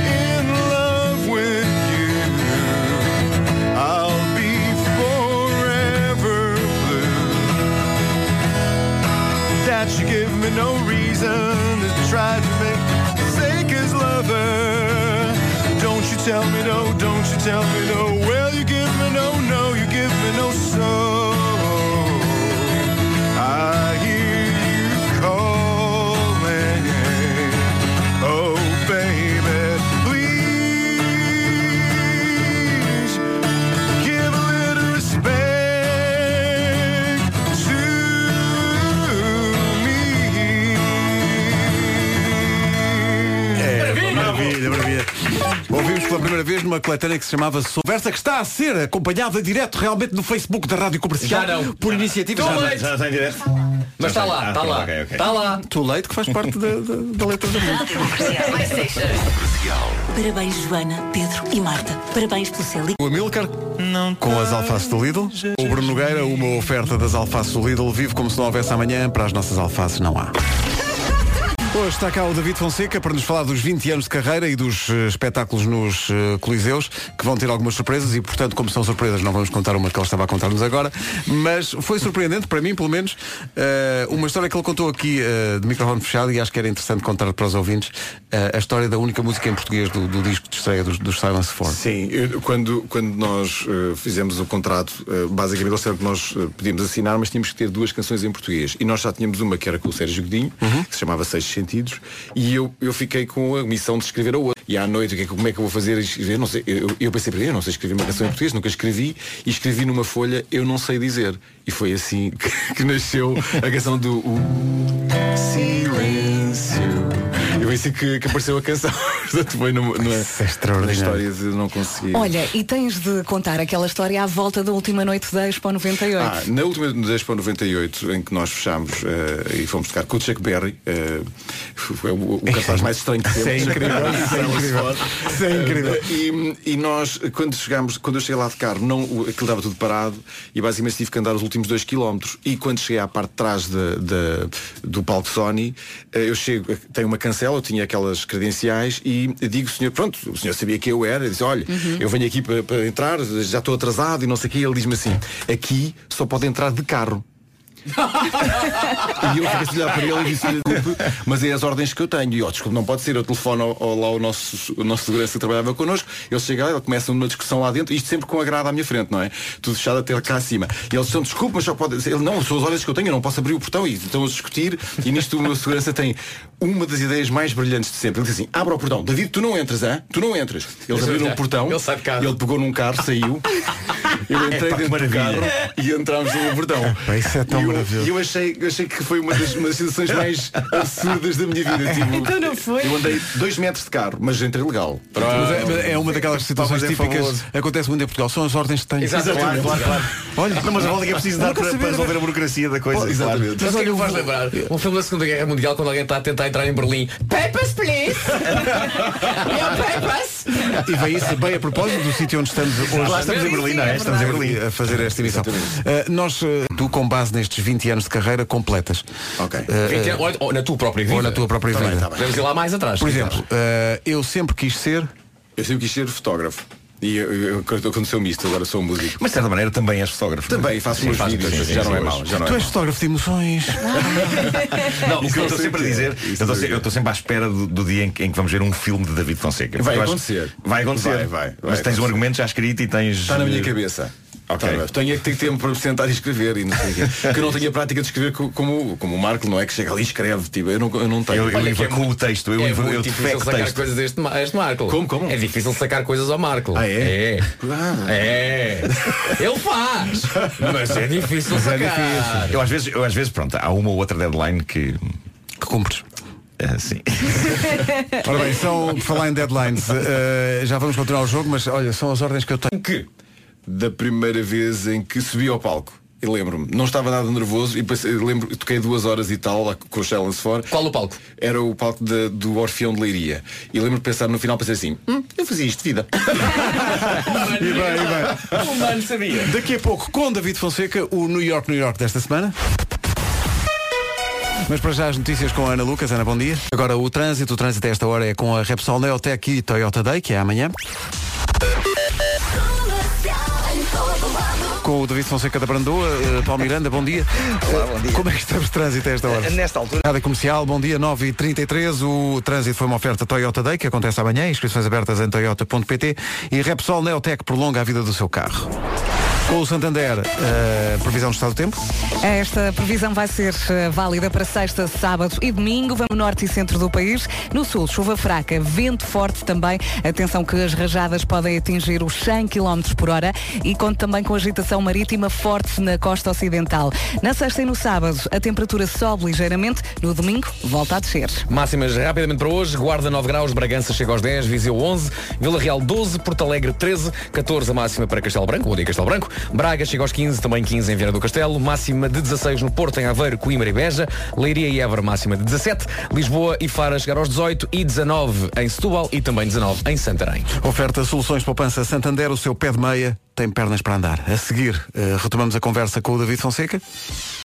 L: blue. you give me no reason to try to make sake his lover. Don't you tell me no, don't you tell me no. Well, you give me no, no, you give me no so.
A: Numa coletânea que se chamava Conversa que está a ser acompanhada direto realmente no Facebook da Rádio Comercial
D: Já não.
A: por iniciativa
D: Too
A: já
D: late.
H: Já está em direto?
D: Mas está lá,
H: Ah,
D: está lá.
H: ok, ok.
D: Está lá.
A: Too late que faz parte da, da- da letra da música.
C: Parabéns, Joana, Pedro e Marta. Parabéns pelo céu.
A: O Amilcar com as alfaces do Lidl. O Bruno Nogueira, uma oferta das alfaces do Lidl. Vive como se não houvesse amanhã. Para as nossas alfaces não há. Hoje está cá o David Fonseca para nos falar dos 20 anos de carreira e dos eh, espetáculos nos eh, Coliseus, que vão ter algumas surpresas e, portanto, como são surpresas, não vamos contar uma que ele estava a contar-nos agora, mas foi surpreendente, para mim, pelo menos, eh, uma história que ele contou aqui de microfone fechado e acho que era interessante contar para os ouvintes a história da única música em português do, do disco de estreia dos, dos Silence Four.
J: Sim, eu- quando, quando nós fizemos o contrato, basicamente disseram que nós podíamos assinar, mas tínhamos que ter duas canções em português. E nós já tínhamos uma que era com o Sérgio Godinho, que se chamava Seis Sentidos, e eu, eu fiquei com a missão de escrever a outra. E à noite, que é como é que eu vou fazer? Escrever? Não sei, eu, eu pensei para eu não sei escrever uma canção em português, nunca escrevi, e escrevi numa folha, eu não sei dizer. E foi assim que, que nasceu a canção do Silêncio. Foi assim que, que apareceu a canção. Portanto, foi numa, numa,
A: é extraordinário.
J: na história de não conseguir.
B: Olha, e tens de contar aquela história à volta da última noite da Expo 98.
J: Ah, na última da Expo 98, em que nós fechámos eh, e fomos tocar com o Chuck Berry, eh, foi o, o cartaz mais estranho que
A: Isso é
J: temos.
A: incrível, isso é incrível. Isso é incrível.
J: Eh, E, e nós, quando chegámos, quando eu cheguei lá de carro, não, aquilo estava tudo parado e basicamente tive que andar os últimos dois quilómetros. E quando cheguei à parte de trás de- de- do palco Sony, eu chego, tenho uma cancela, eu tinha aquelas credenciais e digo, senhor, pronto, o senhor sabia que eu era, disse, olha, eu venho aqui para, para entrar, já estou atrasado e não sei o quê. Ele diz-me assim, aqui só pode entrar de carro. E eu fiquei a olhar para ele e disse desculpe, mas é as ordens que eu tenho. E ó, desculpe, não pode ser. Eu telefono ao, ao- lá o nosso, o nosso segurança que trabalhava connosco, ele chega lá, ele começa uma discussão lá dentro, isto sempre com a grada à minha frente, não é? Tudo fechado até cá acima. E eles dizem, desculpe, mas só pode. Ele, não, são as ordens que eu tenho, eu não posso abrir o portão. E estão a discutir, e nisto o meu segurança tem uma das ideias mais brilhantes de sempre. Ele diz assim, abra o portão, David, tu não entras, hã? Tu não entras. Eles abriram o portão,
D: Ele sai de carro.
J: ele pegou num carro, saiu. Eu entrei
H: Epá, que
J: dentro do carro e entramos no portão.
A: Pá, isso é tão maravilhoso.
J: E eu achei, eu achei que foi uma das, uma das situações mais absurdas da minha vida. Tipo,
B: Então não foi?
J: Eu andei dois metros de carro, mas entrei legal.
A: Mas é, mas é uma daquelas situações
H: é
A: típicas.
H: fabuloso.
A: Acontece muito em Portugal. São as ordens que têm.
D: Exato,
H: Claro, claro, claro.
A: Olha,
H: Não, mas a volta que é preciso dar
A: Nunca
H: para, para resolver a burocracia da coisa. claro.
J: Exatamente.
D: Mas o que é que me faz lembrar? Um filme da Segunda Guerra Mundial quando alguém está a tentar entrar em Berlim. Papers, please! Meu papers!
A: E vem isso bem a propósito do sítio onde estamos hoje.
H: Lá estamos em Berlim, não é? Estamos em Berlim.
A: a fazer esta emissão. Uh, nós, uh, tu com base nestes 20 anos de carreira completas.
J: Ok.
A: uh,
D: 20 anos, ou- ou na tua própria vida.
A: ou na tua própria
J: Tá bem,
A: vida.
J: tá bem.
D: Podemos ir lá mais atrás.
A: Por exemplo, uh, eu sempre quis ser.
J: Eu sempre quis ser fotógrafo. E eu- eu- aconteceu-me isto, agora sou um músico.
H: Mas de certa maneira também és fotógrafo. não é?
J: Também faço meus
H: faz-
J: vídeos,
H: sim, sim,
J: já não
H: sim,
J: é
H: hoje.
J: mau. Já não
A: tu
J: é
A: és fotógrafo de emoções.
H: Não, o que eu estou sempre a
J: é.
H: dizer,
J: Isso
H: eu estou sempre à espera do, do dia em que, em que vamos ver um filme de David Fonseca.
J: Vai
H: eu acho-
J: acontecer.
H: Vai acontecer.
J: Vai, vai, vai
H: Mas tens um
J: acontecer.
H: argumento já escrito e tens.
J: Está na minha cabeça.
H: Ok.
J: Tá, tenho é que ter tempo para me sentar e escrever e não sei o quê. Porque eu não tenho a prática de escrever co- como, como o Marco, não é? Que chega ali e escreve. Tipo, eu não, eu não tenho.
H: Eu, eu
D: que é
H: evacuo
D: muito-
H: o texto, eu,
D: é
H: eu,
D: difícil sacar
H: texto.
D: coisas deste, Ma- este Marco.
J: Como, como?
D: É difícil sacar coisas ao Marco.
J: Ah, é?
D: É.
J: Ah.
D: É. Ele faz. Mas é difícil sacar.
H: Eu às vezes, eu às vezes, pronto, há uma ou outra deadline que.
A: Que cumpres.
H: ah, sim.
A: Ora bem, são, por falar em deadlines, uh, já vamos continuar o jogo, mas olha, são as ordens que eu tenho.
J: que da primeira vez em que subi ao palco. Eu lembro-me, não estava nada nervoso e passei, eu lembro, toquei duas horas e tal lá com o Challenge fora.
D: Qual o palco?
J: Era o palco de- do Orfeão de Leiria. E lembro de pensar no final, pensei assim, hum, eu fazia isto de vida.
A: E bem, e bem.
D: O humano sabia.
A: Daqui a pouco, com David Fonseca, o New York, New York desta semana. Mas para já as notícias com a Ana Lucas. Ana, bom dia. Agora o trânsito. O trânsito a esta hora é com a Repsol Neotec e Toyota Day, que é amanhã. Com o David Fonseca da Brandoa. Uh, Paulo Miranda, bom dia.
E: Olá, bom dia.
A: Como é que estamos de trânsito a esta hora?
E: Nesta altura.
A: Rádio Comercial, bom dia, 9h33. O trânsito foi uma oferta Toyota Day, que acontece amanhã. Inscrições abertas em toyota.pt. E Repsol Neotec prolonga a vida do seu carro. Com o Santander, uh, previsão do estado do tempo?
B: Esta previsão vai ser eh, válida para sexta, sábado e domingo. Vamos no norte e centro do país. No sul, chuva fraca, vento forte também. Atenção que as rajadas podem atingir os 100 km por hora e conta também com agitação marítima forte na costa ocidental. Na sexta e no sábado, a temperatura sobe ligeiramente. No domingo, volta a descer.
D: Máximas rapidamente para hoje. Guarda 9 graus, Bragança chega aos 10, Viseu 11, Vila Real 12, Porto Alegre 13, 14 a máxima para Castelo Branco, ou dia Castelo Branco. Braga chega aos 15, também 15 em Viana do Castelo, máxima de 16 no Porto, em Aveiro, Coimbra e Beja, Leiria e Évora máxima de 17, Lisboa e Fara chegar aos 18 e 19 em Setúbal e também 19 em Santarém.
A: Oferta Soluções Poupança Santander, o seu pé de meia tem pernas para andar. A seguir, eh, retomamos a conversa com o David Fonseca.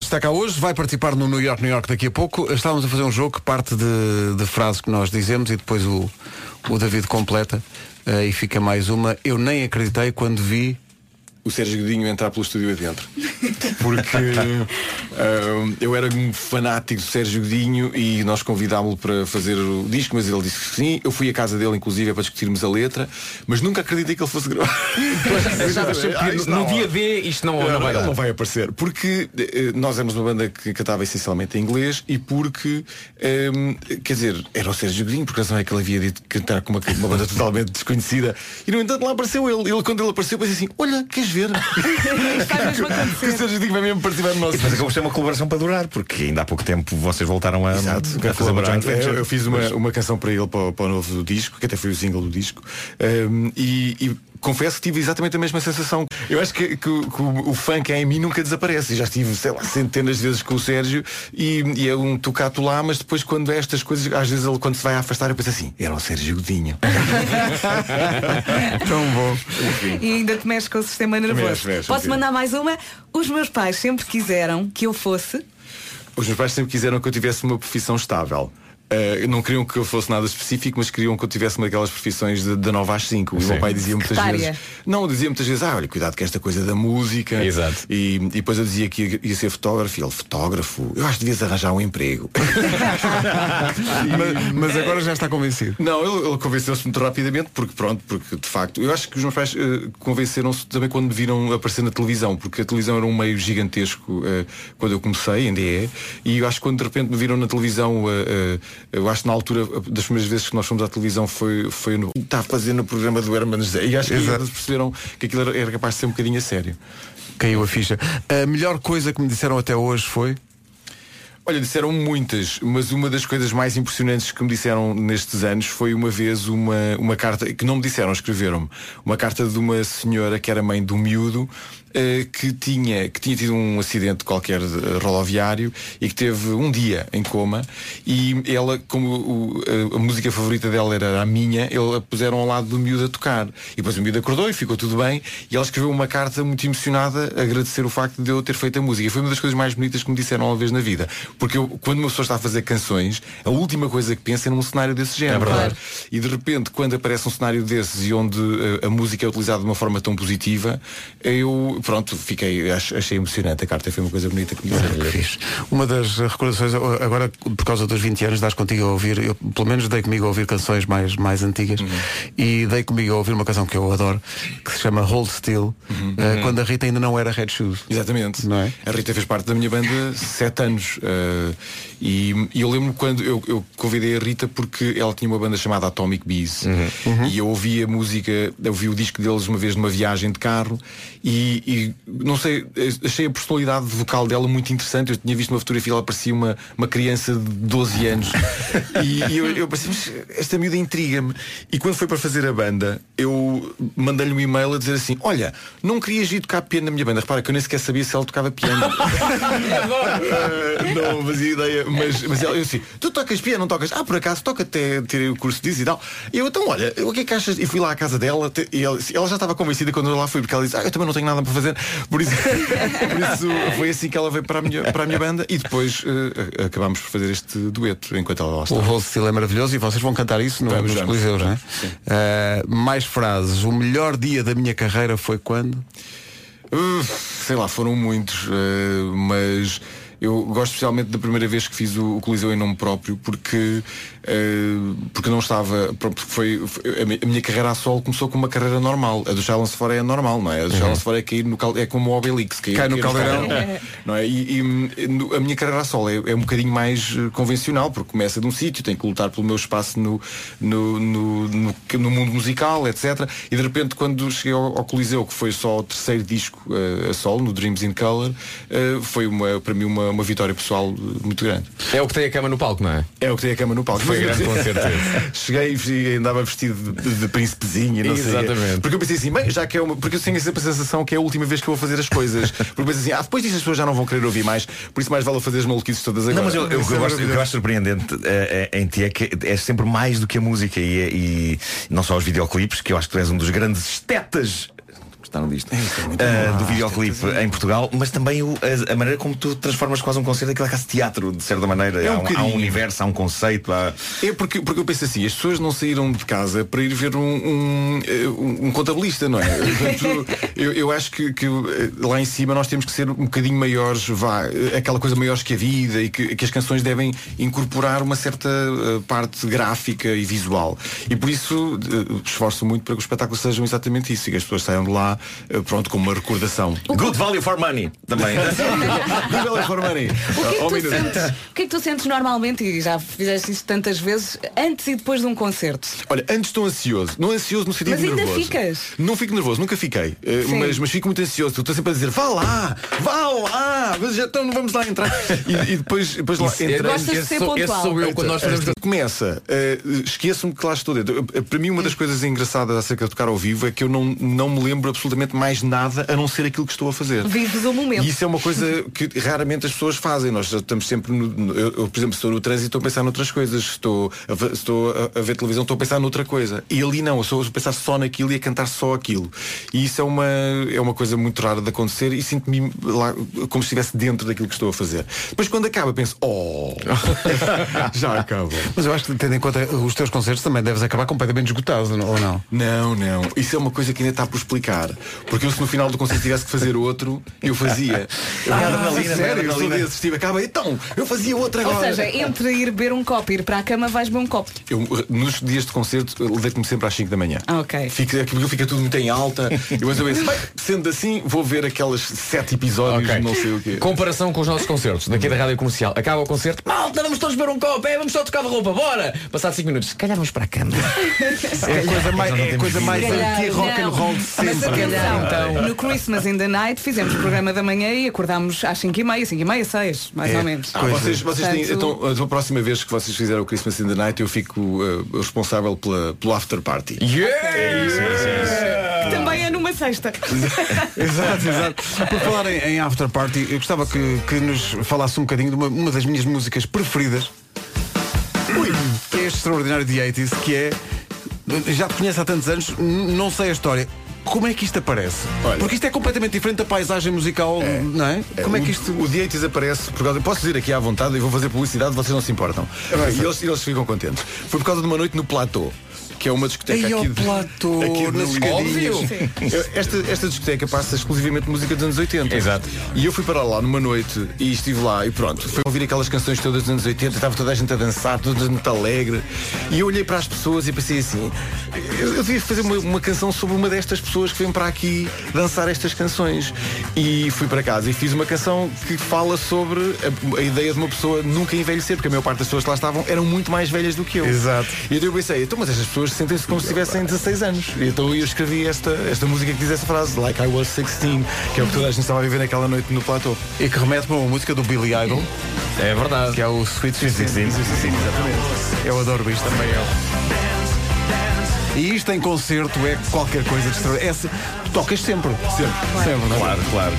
A: Está cá hoje, vai participar no New York, New York daqui a pouco. Estávamos a fazer um jogo que parte de, de frases que nós dizemos e depois o, o David completa eh, e fica mais uma. Eu nem acreditei quando vi
J: o Sérgio Godinho entrar pelo estúdio adentro. Porque ah, eu era um fanático do Sérgio Godinho e nós convidámos-lo para fazer o disco, mas ele disse que sim. Eu fui à casa dele, inclusive, para discutirmos a letra, mas nunca acreditei que ele fosse gravar. Ah,
D: no dia D isto não, não vai
J: não vai aparecer. Porque eh, nós éramos uma banda que cantava essencialmente em inglês e porque, ehm, quer dizer, era o Sérgio Godinho, porque razão é que ele havia dito cantar com uma, uma banda totalmente desconhecida. E no entanto lá apareceu ele. Ele quando ele apareceu pensei assim, olha, queres ver? que o Sérgio Godinho vai mesmo participar no nosso
H: E depois acabou por ser uma colaboração para durar, porque ainda há pouco tempo vocês voltaram a,
J: Exato,
H: a fazer uma joint venture.
J: eu, eu fiz uma, uma canção para ele para, o- para o novo disco, que até foi o single do disco, um, e, e confesso que tive exatamente a mesma sensação. Eu acho que, que o- que o, o funk em mim nunca desaparece. Já estive, sei lá, centenas de vezes com o Sérgio e, e é um tocato lá, mas depois quando é estas coisas, às vezes ele quando se vai a afastar, eu penso assim, era o Sérgio Godinho.
A: Tão bom.
B: E ainda te mexes com o sistema nervoso.
J: Mexe, mexe,
B: Posso mandar mais uma? Os meus pais sempre quiseram que eu fosse.
J: Os meus pais sempre quiseram que eu tivesse uma profissão estável. Uh, não queriam que eu fosse nada específico, mas queriam que eu tivesse uma daquelas profissões de, de 9 às 5. E o meu pai dizia muitas
B: Secretária.
J: vezes. Não, dizia muitas vezes, ah, olha, cuidado com esta coisa da música.
D: Exato.
J: E, e depois eu dizia que ia, ia ser fotógrafo. E ele, fotógrafo, eu acho que devias arranjar um emprego.
A: mas, mas agora já está convencido.
J: Não, ele, ele convenceu-se muito rapidamente, porque pronto, porque de facto, eu acho que os meus pais eh, convenceram-se também quando me viram aparecer na televisão, porque a televisão era um meio gigantesco eh, quando eu comecei, ainda é, e eu acho que quando de repente me viram na televisão, eh, eu acho que na altura, das primeiras vezes que nós fomos à televisão foi, foi no. Está a fazer no programa do Herman José. E acho que perceberam que aquilo era, era capaz de ser um bocadinho a sério.
A: Caiu a ficha. A melhor coisa que me disseram até hoje foi.
J: Olha, disseram muitas, mas uma das coisas mais impressionantes que me disseram nestes anos foi uma vez uma, uma carta, que não me disseram, escreveram-me, uma carta de uma senhora que era mãe de um miúdo que, tinha, que tinha tido um acidente qualquer eh, rodoviário e que teve um dia em coma e ela, como o- a, a música favorita dela era a minha, ele a puseram ao lado do miúdo a tocar. E depois o miúdo acordou e ficou tudo bem e ela escreveu uma carta muito emocionada a agradecer o facto de eu ter feito a música. E foi uma das coisas mais bonitas que me disseram uma vez na vida. Porque eu, quando uma pessoa está a fazer canções, a última coisa que pensa é num cenário desse género.
D: É verdade.
J: E de repente, quando aparece um cenário desses e onde eh, a música é utilizada de uma forma tão positiva, eu, pronto, fiquei, ach- achei emocionante. A carta foi uma coisa bonita que me
A: fixe. Uma das recordações, agora por causa dos 20 anos, dás contigo a ouvir, eu pelo menos dei comigo a ouvir canções mais, mais antigas e dei comigo a ouvir uma canção que eu adoro, que se chama Hold Still, eh, quando a Rita ainda não era Red Shoes.
J: Exatamente.
A: Não é?
J: A Rita fez parte da minha banda sete anos. eh, e, e eu lembro quando eu, eu convidei a Rita porque ela tinha uma banda chamada Atomic Bees. E eu ouvi a música, eu ouvi o disco deles uma vez numa viagem de carro e, e não sei, achei a personalidade vocal dela muito interessante. Eu tinha visto uma fotografia, ela parecia uma, uma criança de 12 anos. e, e eu, eu pensei, "Mas esta miúda intriga-me. E quando foi para fazer a banda, eu mandei-lhe um e-mail a dizer assim, olha, não querias ir tocar piano na minha banda. Repara que eu nem sequer sabia se ela tocava piano. Eh, não fazia ideia, mas, mas ela, eu disse, tu tocas piano, não tocas? Ah, por acaso, toca até tirei o curso disso e tal. E eu, então, olha, o que é que achas? E fui lá à casa dela e ela, ela já estava convencida quando eu lá fui, porque ela disse, ah, eu também não tenho nada para fazer. Por isso, por isso foi assim que ela veio para a minha, para a minha banda e depois eh, acabámos por fazer este dueto enquanto ela lá
A: O
J: estava.
A: Hold Still é maravilhoso e vocês vão cantar isso no,
J: Vamos,
A: nos
J: vamos.
A: Coliseus, não é? Eh, mais frases. O melhor dia da minha carreira foi quando?
J: Uh, sei lá, foram muitos, uh, mas eu gosto especialmente da primeira vez que fiz o, o Coliseu em nome próprio porque, uh, porque não estava. Porque foi, foi- a, mi- a minha carreira a solo começou com uma carreira normal. A do Challenge fora é normal, não é? A do
A: Uhum.
J: Challenge fora é cair no cal- é como o Obelix, cair,
A: Cai no caldeirão.
J: não é? E, e, no- a minha carreira a solo é, é um bocadinho mais eh, convencional, porque começa de um sítio, tenho que lutar pelo meu espaço no, no, no, no, no mundo musical, etc. E de repente quando cheguei ao, ao Coliseu, que foi só o terceiro disco eh, a solo, no Dreams in Color, eh, foi uma, para mim uma, uma vitória pessoal eh, muito grande.
D: É o que tem a cama no palco, não é?
J: É o que tem a cama no palco.
D: Foi grande, com certeza.
J: Cheguei e andava vestido de, de príncipezinho e não sei.
D: Exatamente.
J: Porque eu pensei assim, bem, já que é uma. Porque eu tenho sempre a sensação que é a última vez que eu vou fazer as coisas. Porque pensei assim, ah, depois disso as pessoas já não vão querer ouvir mais, por isso mais vale eu fazer as maluquices todas agora.
H: Não, mas eu, eu- o que
J: Isso é
H: eu gosto, eu acho surpreendente eh, eh, em ti é que é sempre mais do que a música e, é- e não só os videoclipes, que eu acho que tu és um dos grandes estetas gostaram disto eh, do videoclipe em Portugal, mas também o- a, a maneira como tu transformas quase um concerto aquilo é quase teatro, de certa maneira.
J: É um
H: há, um, há um universo, há um conceito, há...
J: É porque, porque eu penso assim, as pessoas não saíram de casa para ir ver um, um, um- contabilista, não é? Portanto, eu, eu acho que, que, eh, lá em cima nós temos que ser um bocadinho maiores, vá, eh, aquela coisa maiores que a vida e que, que as canções devem incorporar uma certa eh, parte gráfica e visual. E por isso esforço muito para que os espetáculos sejam exatamente isso e que as pessoas saiam de lá, eh, pronto, com uma recordação.
H: Good value for money também.
J: Good value for money.
B: O que, é que sentes, o que é que tu sentes normalmente, e já fizeste isso tantas vezes, antes e depois de um concerto?
J: Olha, antes estou ansioso. Não ansioso no sentido
B: Mas ainda
J: nervoso.
B: ficas?
J: Não fico nervoso, nunca fiquei. Eh,
B: Sim.
J: mas, mas fico muito ansioso. Estou sempre a dizer, vá lá, vá lá, mas já então vamos lá entrar. E, e depois, depois lá
D: é-
J: entramos.
D: Ser Esse sou- esse pontual. sou eu quando nós fazemos-
J: Esta- Começa, eh, esqueço-me que lá estou dentro. Para mim, uma das coisas engraçadas acerca de tocar ao vivo é que eu não, não me lembro absolutamente mais nada a não ser aquilo que estou a fazer.
B: Vives o momento.
J: E isso é uma coisa que raramente as pessoas fazem. Nós estamos sempre no, eu, eu, por exemplo, estou no trânsito estou a pensar noutras coisas. Estou a, ver- estou a, a ver televisão, estou a pensar noutra coisa. E ali não, eu estou a pensar só naquilo e a cantar só aquilo. E isso é uma, é uma coisa muito rara de acontecer e sinto-me lá como se estivesse dentro daquilo que estou a fazer. Depois quando acaba penso, oh, já acabou.
A: Mas eu acho que tendo em conta os teus concertos também deves acabar completamente esgotado, não- ou não?
J: Não, não. Isso é uma coisa que ainda está por explicar. Porque eu se no final do concerto tivesse que fazer outro, eu fazia. Eu,
B: Ah,
J: adrenalina,
B: sério?
J: eu sou desses, tipo, acaba, então, eu fazia outro
B: Ou
J: agora.
B: seja, entre ir beber um copo e ir para a cama, vais beber um copo.
J: Eu, nos dias de concerto, deito-me sempre às 5 da manhã.
B: Ah, ok.
J: Fica, fica tudo muito em alta. E depois eu penso, bem, sendo assim, vou ver aquelas sete episódios,
D: Ok.
J: não sei o quê.
D: Comparação com os nossos concertos, daqui da rádio comercial. Acaba o concerto, malta, vamos todos beber um copo, é, vamos só trocar de roupa, bora! Passado 5 minutos, se calhar vamos para a cama.
A: É a coisa mais, é coisa mais anti-rock and roll de
B: Mas
A: sempre.
B: Atenção,
A: Então,
B: no Christmas in the Night fizemos o programa da manhã e acordámos às 5h30, 5h30, 6, mais ou menos.
J: Ah, vocês, vocês têm, então, a próxima vez que vocês fizerem o Christmas in the Night, eu fico eh, responsável pela, pelo after party.
B: que também é numa sexta.
A: Exato, exato. Por falar em, em After Party, eu gostava que, que nos falasse um bocadinho de uma, uma das minhas músicas preferidas. Ui, que é este extraordinário de 80s, que é. Já te conheço há tantos anos, não sei a história. Como é que isto aparece? Porque isto é completamente diferente da paisagem musical, não é? Como é que isto.
J: O Dietis aparece por causa. Posso dizer aqui à vontade e vou fazer publicidade, vocês não se importam. e eles, eles ficam contentes. Foi por causa de uma noite no Platô. Que é uma discoteca
A: Ei,
J: aqui de,
A: Platô,
J: aqui de. Eu- Esta, esta discoteca passa exclusivamente música dos anos 80.
D: Exato.
J: E eu fui para lá numa noite e estive lá e pronto, fui ouvir aquelas canções todas dos anos 80, estava toda a gente a dançar, toda muito alegre. E eu olhei para as pessoas e pensei assim, eu, eu devia fazer uma, uma canção sobre uma destas pessoas que vêm para aqui dançar estas canções. E fui para casa e fiz uma canção que fala sobre a, a ideia de uma pessoa nunca envelhecer, porque a maior parte das pessoas que lá estavam eram muito mais velhas do que eu.
A: Exato.
J: E eu pensei, então, mas estas pessoas sentem-se como se tivessem 16 anos. E então eu escrevi esta, esta música que diz essa frase, Like I Was 16, que é o que toda a gente estava a viver naquela noite no platô.
A: E que remete para uma música do Billy Idol.
D: É verdade.
A: Que é o Sweet 16.
J: exatamente.
A: Eu adoro isto também eu. E isto em concerto é qualquer coisa de extraordinário. É tocas sempre. Sempre. Sempre, não é?
H: Claro, claro.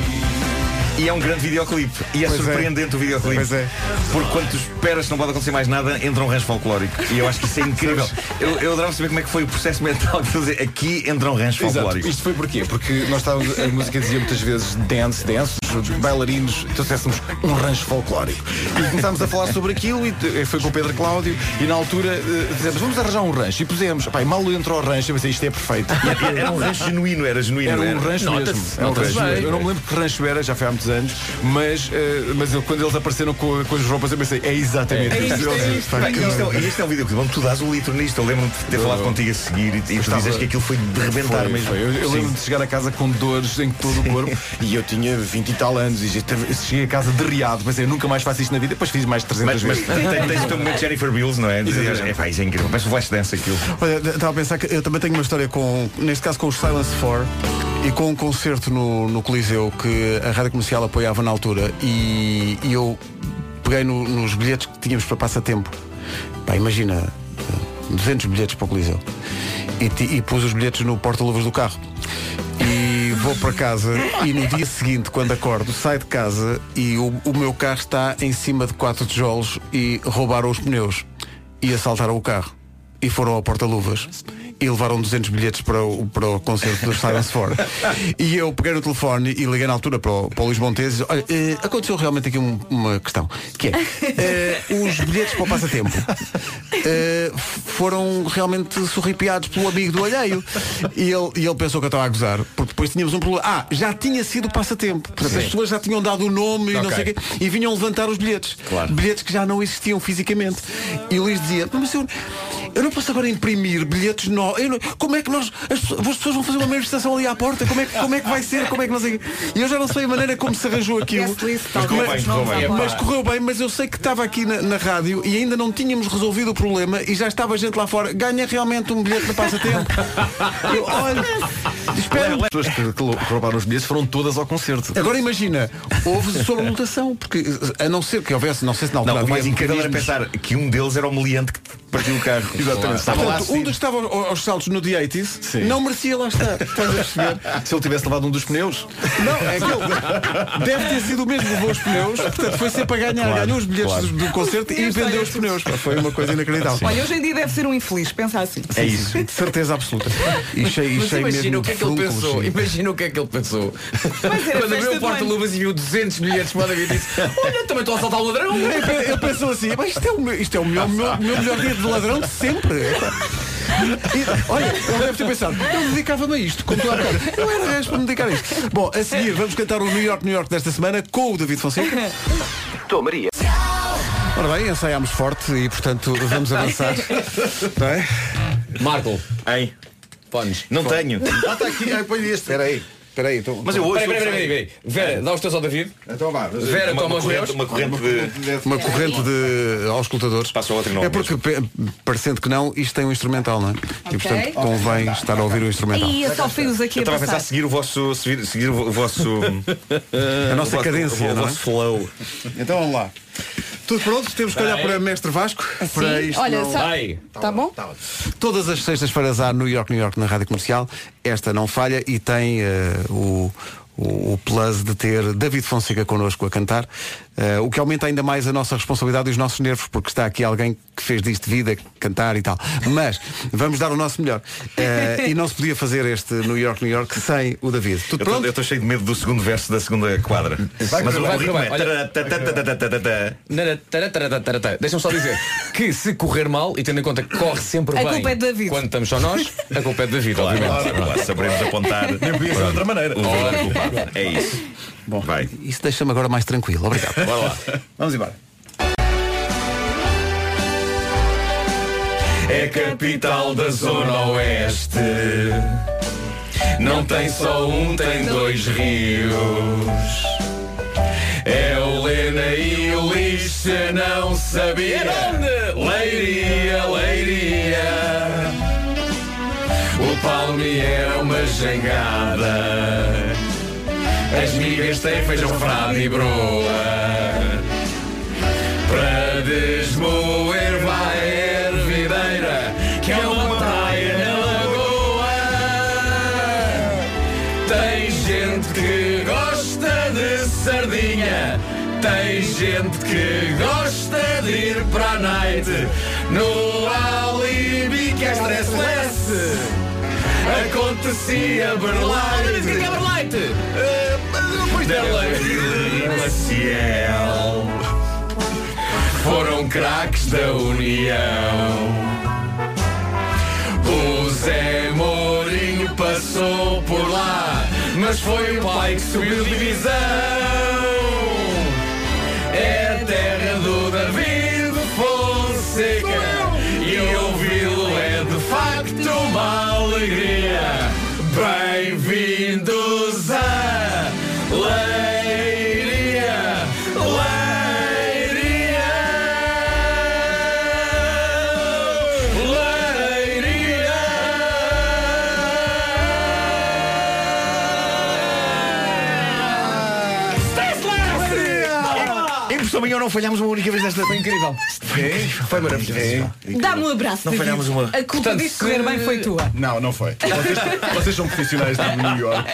H: E é um grande videoclipe. E é
A: Pois é.
H: surpreendente o videoclipe.
A: Pois é.
H: Porque quando tu esperas que não pode acontecer mais nada, entra um rancho folclórico. E eu acho que isso é incrível. eu, eu adorava saber como é que foi o processo mental de fazer. Aqui entra um rancho folclórico.
J: Isto foi porquê? Porque nós estávamos, a música dizia muitas vezes dance, dance,
M: bailarinos trouxéssemos um rancho folclórico. E começámos a falar sobre aquilo e foi com o Pedro Cláudio e na altura eh, dizemos, vamos arranjar um rancho. E pusemos, pá, e mal entrou ao rancho, eu pensei, isto é perfeito.
H: Era um rancho genuíno, era genuíno.
M: Era um rancho mesmo. Era um rancho. Eu não me lembro que rancho era, já foi há muitos anos, mas, eh, mas eu- quando eles apareceram com, com as roupas, eu pensei, é exatamente
H: É isto, é. Bem, isto é- Este é um vídeo que bom, tu dás um litro nisto. Eu lembro-me de ter falado contigo a seguir e, e tu
M: Estava-
H: dizes que aquilo foi de rebentar
M: Foi,
H: mesmo.
M: foi. Eu, lembro de chegar a casa com dores em todo o corpo e eu tinha 20 e tal anos e cheguei a casa derriado, pensei, eu nunca mais faço isto na vida, depois fiz mais de 300
H: Mas, mas
M: vezes.
H: tens, tens o teu momento Jennifer Bills, não é? É, pá, isso é incrível. Parece um flash dance aquilo.
A: Olha, estava a pensar que eu também tenho uma história com, neste caso com os Silence 4 e com um concerto no, no Coliseu que a rádio comercial apoiava na altura e, e eu peguei no- nos bilhetes que tínhamos para passatempo. Pá, imagina, eh, 200 bilhetes para o Coliseu. E, e pus os bilhetes no porta-luvas do carro. Vou para casa e no dia seguinte, quando acordo, saio de casa e o, o meu carro está em cima de quatro tijolos e roubaram os pneus e assaltaram o carro. E foram ao porta-luvas e levaram 200 bilhetes para o, para o concerto dos Silence 4. E eu peguei no telefone e liguei na altura para o, para o Luís Montes e disse, olha, eh, aconteceu realmente aqui um- uma questão, que é, eh, os bilhetes para o passatempo eh, foram realmente sorripiados pelo amigo do alheio. E ele, e ele pensou que eu estava a gozar, porque depois tínhamos um problema. Ah, já tinha sido passatempo. Portanto,
H: Sim.
A: as pessoas já tinham dado o nome e não sei o quê, e vinham levantar os bilhetes.
H: Claro.
A: Bilhetes que já não existiam fisicamente. E o Luís dizia, mas eu, eu não posso agora imprimir bilhetes novos. Eu não- como é que nós. As, pessoas- as pessoas vão fazer uma manifestação ali à porta? Como é, que- como é que vai ser? Como é que não sei. o quê? E eu já não sei a maneira como se arranjou aquilo. Mas,
B: talvez,
A: mas-
B: não
A: mas-
B: vá.
A: mas correu bem, mas eu sei que estava aqui na, na rádio e ainda não tínhamos resolvido o problema e já estava gente lá fora. Ganha realmente um bilhete de passatempo. Eu, olha, espera.
M: As pessoas que, que roubaram os bilhetes foram todas ao concerto.
A: Agora imagina, houve sobrelotação, porque a não ser que houvesse, não sei se na altura
H: Não, o mais
A: havia
H: incrível era pensar que um deles era o meliante que partiu o carro.
M: Exatamente.
H: Estava lá
A: Portanto, um dos que estava aos, aos saltos no The 80s não merecia lá estar. Estás a perceber?
M: Se ele tivesse levado um dos pneus.
A: Não, é que ele deve ter sido o mesmo que levou os pneus, portanto foi sempre a ganhar,
M: Claro,
A: ganhou os bilhetes
M: claro.
A: do, do concerto e vendeu os pneus. Pá, Foi uma coisa inacreditável.
B: Olha, hoje em dia deve ser um infeliz, pensa assim.
A: É isso. De certeza absoluta. E cheio,
D: Mas
A: cheio
D: imagina
A: mesmo
D: o que é
A: de
D: que ele
A: frúnculos,
D: pensou.
A: sim.
D: Imagina o que é que ele pensou.
B: era
D: Quando
B: festa
D: abriu o
B: de
D: porta-luvas e viu 200 bilhetes para o David disse Olha, também estou a assaltar o ladrão.
A: Ele pe- Ele pensou assim, "Mas isto é o meu, isto é o meu, meu, meu melhor dia de ladrão de sempre. E, olha, ele deve ter pensado, eu dedicava-me a isto, como tu há bocado. Eu era gajo para me dedicar a isto. Bom, a seguir vamos cantar o New York, New York desta semana com o David Fonseca.
I: Tô Maria.
A: Ora bem, ensaiámos forte e portanto vamos avançar. Não é?
D: Marco,
H: Hein?
D: pones.
H: Não tenho.
M: Ah, está aqui, ah, põe este.
A: Espera aí, espera aí. Então,
H: Mas eu hoje.
D: Peraí, peraí, peraí. Vera, dá os teus ao David.
M: Então vá.
D: Vera,
H: Uma,
D: toma
H: uma
D: os
H: corrente,
D: meus.
H: uma corrente de.
A: uma corrente de auscultadores.
H: Passa outra e não
A: É
H: ouve
A: porque, parecendo que não, isto tem um instrumental, não é? E portanto convém estar a ouvir o instrumental.
B: E só fios aqui
H: Eu
B: a
H: estava a pensar seguir o vosso. Seguir, o vosso.
A: A nossa cadência,
H: o
A: não é?
H: vosso flow.
A: Então vamos lá. Tudo pronto? Temos que olhar para Mestre Vasco. Para
B: Sim,
A: isto
B: olha,
A: não-
B: só-
D: Vai.
B: Tá bom?
A: Todas as sextas-feiras há New York, New York na Rádio Comercial. Esta não falha e tem eh, o, o, o plus de ter David Fonseca connosco a cantar, eh, o que aumenta ainda mais a nossa responsabilidade e os nossos nervos, porque está aqui alguém que fez disto vida, cantar e tal. Mas vamos dar o nosso melhor. Eh, e não se podia fazer este New York, New York sem o David. Tudo pronto?
H: Eu estou cheio de medo do segundo verso da segunda quadra. Mas o
D: vai
H: ritmo
D: correr
H: é.
D: Deixa-me só dizer que se correr mal, e tendo em conta que corre sempre
B: A
D: bem
B: culpa é de David.
D: quando estamos só nós, a culpa é de David,
H: Claro,
D: obviamente.
H: claro, claro, saberemos apontar. Nem
M: podia ser de outra maneira.
H: O culpado. É isso.
A: Bom,
H: Vai.
A: Isso deixa-me agora mais tranquilo. Obrigado.
D: Bora lá.
M: Vamos embora.
D: É capital da Zona Oeste. Não tem só um, tem dois rios. É o Lena e o Lixa, não sabia. onde? Leiria, Leiria. O Palme é uma jangada. As migas têm feijão frade e broa. Para desmoer vai a ervideira Que é uma praia na lagoa. Tem gente que gosta de sardinha Tem gente que gosta de ir para a night. No alibi que é stressless Acontecia Berlite. O é Berlite? da Maciel foram craques da União. O Zé Mourinho passou por lá, mas foi o pai que subiu divisão. É a terra do David Fonseca e ouvi-lo é de facto uma alegria. Bem-vindos a
H: não falhámos uma única vez nesta. Foi incrível. Foi maravilhoso.
B: Dá-me um abraço,
H: Não falhámos uma.
B: A culpa disso correr bem foi tua.
M: Não, não foi. Vocês, vocês são profissionais de New York.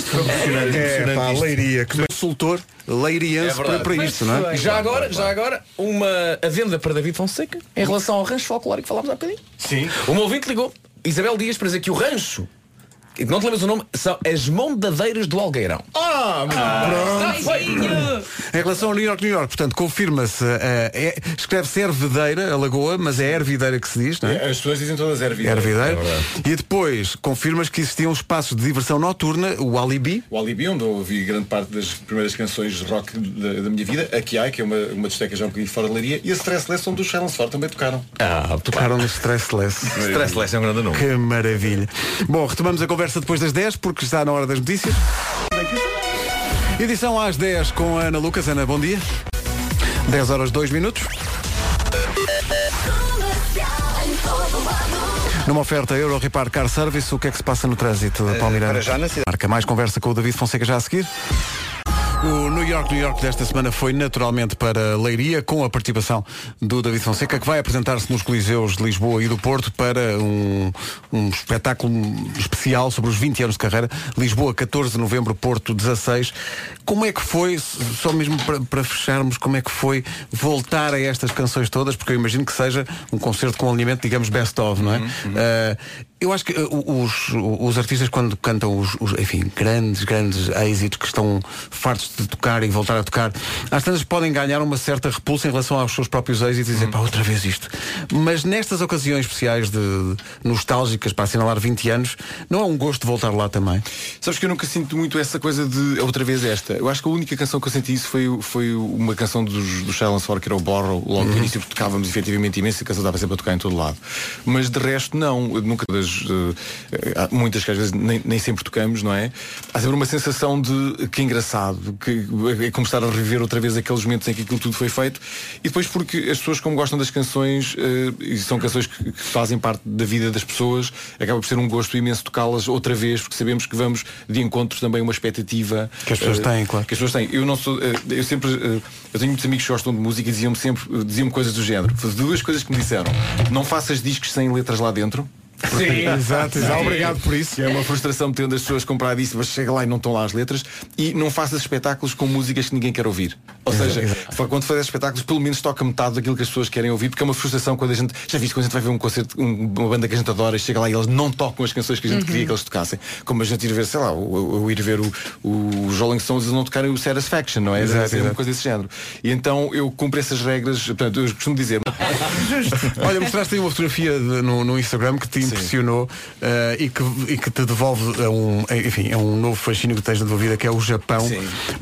M: São profissionais
A: É pá. Leiria, que consultor leiriense para, para isto, não é?
D: Já agora, já agora, uma adenda para David Fonseca em relação ao rancho folclórico que falámos há bocadinho.
M: Sim.
D: Uma ouvinte ligou, Isabel Dias, para dizer que o rancho, não te lembras o nome, são as mondadeiras do Algueirão.
M: Ah,
A: Em relação ao New York, New York, portanto, confirma-se, eh, é- escreve-se Ervedeira, a lagoa, mas é Ervideira que se diz, não é?
M: As pessoas dizem todas ervidas.
A: Ervideira. e depois confirmas que existiam espaços de diversão noturna, o Alibi.
M: O Alibi, onde eu ouvi grande parte das primeiras canções rock da, da minha vida, a Kiai, que é uma, uma discoteca já um bocadinho fora de Leiria, e a Stressless, onde os Silence Ford também tocaram.
D: Ah,
A: Tocaram no Stressless.
H: Stressless é um grande nome.
A: Que maravilha. Bom, retomamos a conversa depois das 10, porque está na hora das notícias. Edição às 10 com a Ana Lucas. Ana, bom dia. 10 horas 2 minutos. Numa oferta Euro Repar Car Service, o que é que se passa no trânsito, Paulo Miranda?
E: para já na cidade.
A: Marca mais conversa com o David Fonseca já a seguir. O New York, New York desta semana foi naturalmente para Leiria, com a participação do David Fonseca, que vai apresentar-se nos Coliseus de Lisboa e do Porto para um, um espetáculo especial sobre os 20 anos de carreira. Lisboa, 14 de novembro, Porto, 16. Como é que foi, só mesmo para, para fecharmos, como é que foi voltar a estas canções todas? Porque eu imagino que seja um concerto com alinhamento, digamos, best of, não é? Ah, eu acho que uh, os, os artistas quando cantam os, os, enfim, grandes, grandes êxitos que estão fartos de tocar e voltar a tocar, às tantas podem ganhar uma certa repulsa em relação aos seus próprios êxitos e dizer, pá, outra vez isto. Mas nestas ocasiões especiais de, nostálgicas para assinalar 20 anos, não é um gosto de voltar lá também?
J: Sabes que eu nunca sinto muito essa coisa de outra vez esta. Eu acho que a única canção que eu senti isso foi, foi uma canção dos, do Silence que era o Borrow, logo no início, porque tocávamos efetivamente imenso e a canção estava sempre a tocar em todo lado. Mas de resto, não. Eu nunca das. Eh, há muitas que às vezes nem, nem sempre tocamos, não é? Há sempre uma sensação de que engraçado, que é como estar a reviver outra vez aqueles momentos em que aquilo tudo foi feito. E depois porque as pessoas, como gostam das canções, eh, e são canções que, que fazem parte da vida das pessoas, acaba por ser um gosto imenso tocá-las outra vez, porque sabemos que vamos de encontro também uma expectativa
A: Que as pessoas
J: eh,
A: têm, claro.
J: que as pessoas têm. Eu não sou, eh, eu sempre, eh, eu tenho muitos amigos que gostam de música e diziam-me sempre, eh, diziam-me coisas do género. Duas coisas que me disseram. Não faças discos sem letras lá dentro.
A: Sim. Exato, exato. Obrigado por isso.
J: É uma frustração tendo as pessoas comprar disso, mas chega lá e não estão lá as letras. E não faças espetáculos com músicas que ninguém quer ouvir. Ou seja, quando fazes espetáculos, pelo menos toca metade daquilo que as pessoas querem ouvir, porque é uma frustração quando a gente. Já viste quando a gente vai ver um concerto, um- uma banda que a gente adora e chega lá e eles não tocam as canções que a gente
A: Uhum.
J: queria que eles tocassem. Como a gente ir ver, sei lá, o ir ver o, o, Rolling Stones e não tocarem o Satisfaction, não é?
A: Exato,
J: uma
A: exato.
J: coisa desse género. E então eu cumpro essas regras, portanto, eu costumo dizer.
A: Olha, mostraste aí uma fotografia de- no, no Instagram que te impressionou eh, e, que, e que te devolve a um, enfim, é um novo fascínio que tens na tua vida, que é o Japão.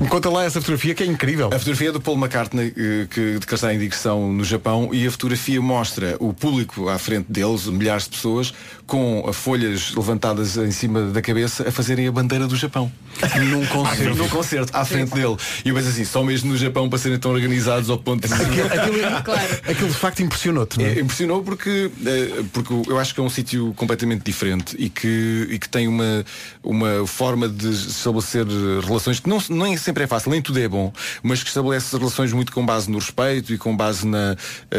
A: Me conta lá essa fotografia que é incrível.
J: A fotografia é do Paul McCartney eh, que, de que está em digressão no Japão e a fotografia mostra o público à frente deles, milhares de pessoas, com a folhas levantadas em cima da cabeça a fazerem a bandeira do Japão.
A: Num concerto.
J: Num concerto, à frente dele. E eu penso assim, só mesmo no Japão para serem tão organizados ao ponto de.
A: Aquilo, aquilo- aquilo de facto impressionou-te, não é?
J: É, Impressionou porque, eh, porque eu acho que é um sítio completamente diferente e que, e que tem uma, uma forma de estabelecer relações que não, nem sempre é fácil, nem tudo é bom, mas que estabelece relações muito com base no respeito e com base na, eh,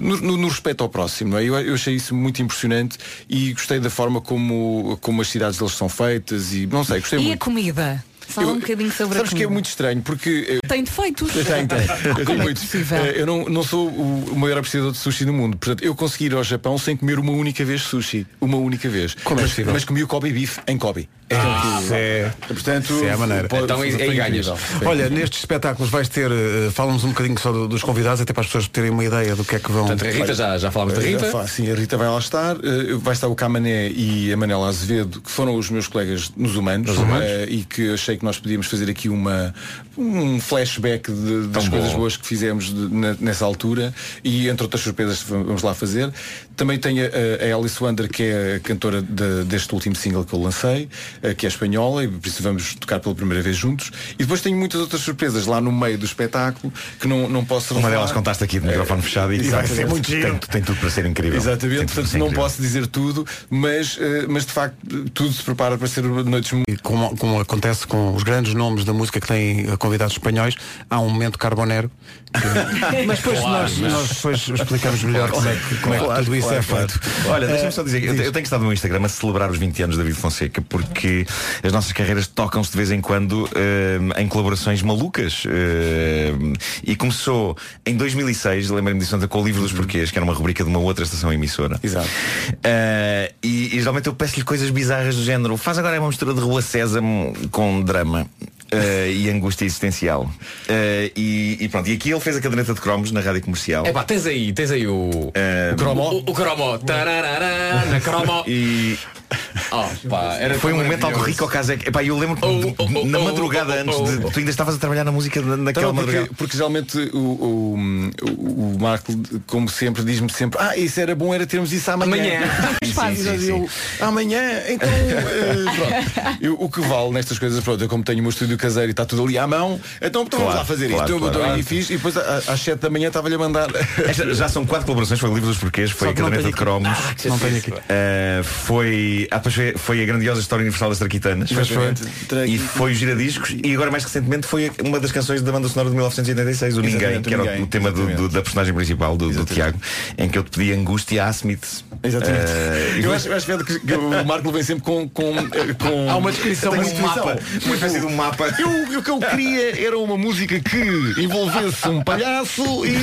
J: no, no- no respeito ao próximo. Não é? eu, eu achei isso muito impressionante e gostei da forma como, como as cidades deles são feitas e não sei, gostei
B: E a
J: muito.
B: comida? Fala um bocadinho sobre a
J: Sabes que é muito estranho porque eh,
B: Tem defeitos.
J: eu tenho, tenho. Eu tenho
B: é
J: muitos. Eh, Eu não, não sou o, maior apreciador de sushi do mundo. Portanto, eu consegui ir ao Japão sem comer uma única vez sushi. Uma única vez.
A: Como é
J: mas,
A: possível?
J: mas comi o Kobe beef em Kobe.
A: Isso é,
J: Portanto,
A: isso é a maneira.
J: pode-
D: Então aí- ganhas.
A: Olha, nestes espetáculos vais ter, eh, fala-nos um bocadinho só do- dos convidados, até para as pessoas terem uma ideia do que é que vão.
D: Portanto, a Rita, já, já falámos da
J: Já
D: Rita.
J: fa- Sim, a Rita vai lá estar. eh, vai estar o Camané e a Manela Azevedo, que foram os meus colegas nos Humanos, eh, e que achei que nós podíamos fazer aqui uma, um flashback de- das
H: Tão
J: coisas
H: bom.
J: boas que fizemos de- na- nessa altura e entre outras surpresas que vamos lá fazer. Também tem a, a Alice Wander, que é a cantora de- deste último single que eu lancei, eh, que é espanhola, e por isso vamos tocar pela primeira vez juntos. E depois tenho muitas outras surpresas lá no meio do espetáculo que não, não posso
H: Uma
J: revelar.
H: delas contaste aqui de microfone fechado e vai ser muito giro. Tem, tem tudo para ser incrível.
J: Exatamente,
H: Tem
J: portanto não
H: incrível.
J: posso dizer tudo, mas, eh, mas de facto tudo se prepara para ser noites muito.
A: E como, como acontece com os grandes nomes da música que têm eh, convidados espanhóis, há um momento carbonero. Que- Mas depois
H: Claro,
A: nós,
H: mas-
A: nós depois explicamos melhor como é que, como é que
H: Claro,
A: tudo isso
H: claro,
A: é
H: claro.
A: feito.
H: Olha, deixa-me
A: Eh,
H: só dizer, que eu, eu tenho estado no Instagram a celebrar os 20 anos de David Fonseca porque as nossas carreiras tocam-se de vez em quando eh, em colaborações malucas. eh, e começou em 2006, lembrei-me disso ontem, com o Livro dos Porquês, que era uma rubrica de uma outra estação emissora.
J: Exato.
H: Eh, e, e geralmente eu peço-lhe coisas bizarras do género. Faz agora uma mistura de Rua Sésamo com drama. Eh, e angústia existencial Eh, e, e pronto, e aqui ele fez a caderneta de cromos na rádio comercial
D: É pá, tens aí, tens aí o.
H: Eh,
D: o cromo. O, o cromo. Tararará, na cromo.
H: E
D: Oh, pá, era
H: foi um momento algo rico ao caso. Epá, eu lembro que
D: Oh, oh, oh,
H: na
D: oh,
H: madrugada
D: oh, oh,
H: antes de.
D: oh.
H: Tu ainda estavas a trabalhar na música na- naquela
J: Então, porque,
H: madrugada.
J: porque geralmente o, o, o, Marco, como sempre, diz-me sempre Ah, isso era bom, era termos isso amanhã
D: Amanhã.
J: Sim,
B: Faz.
J: sim, sim. Eu, Amanhã, então eh, pronto. Eu- O que vale nestas coisas, pronto, eu como tenho o meu estúdio caseiro e está tudo ali à mão Então então vamos
H: Claro,
J: lá fazer
H: claro,
J: isto Eu
H: claro.
J: dou
H: Claro.
J: e fiz E depois a- às 7 da manhã estava-lhe a mandar
H: Esta já são quatro colaborações, foi o livro dos porquês, foi a caderneta de cromos.
A: Não tenho aqui.
H: Uh, foi, ah, foi, foi a grandiosa história universal das Traquitanas
J: Pois foi.
H: e foi o Giradiscos e agora mais recentemente foi uma das canções da banda sonora de 1986 o Ninguém,
J: Exatamente,
H: que era
J: o
H: o-
J: Ninguém,
H: o tema do, do- da personagem principal do, do Tiago em que eu te pedi angústia a Smith
J: Exatamente.
H: Uh,
J: Eu acho, eu acho que, que o Marco vem sempre com, com, eh, com
A: Há uma descrição
J: um mapa,
H: uma espécie de um mapa
J: Eu, o que eu queria era uma música que envolvesse um palhaço e.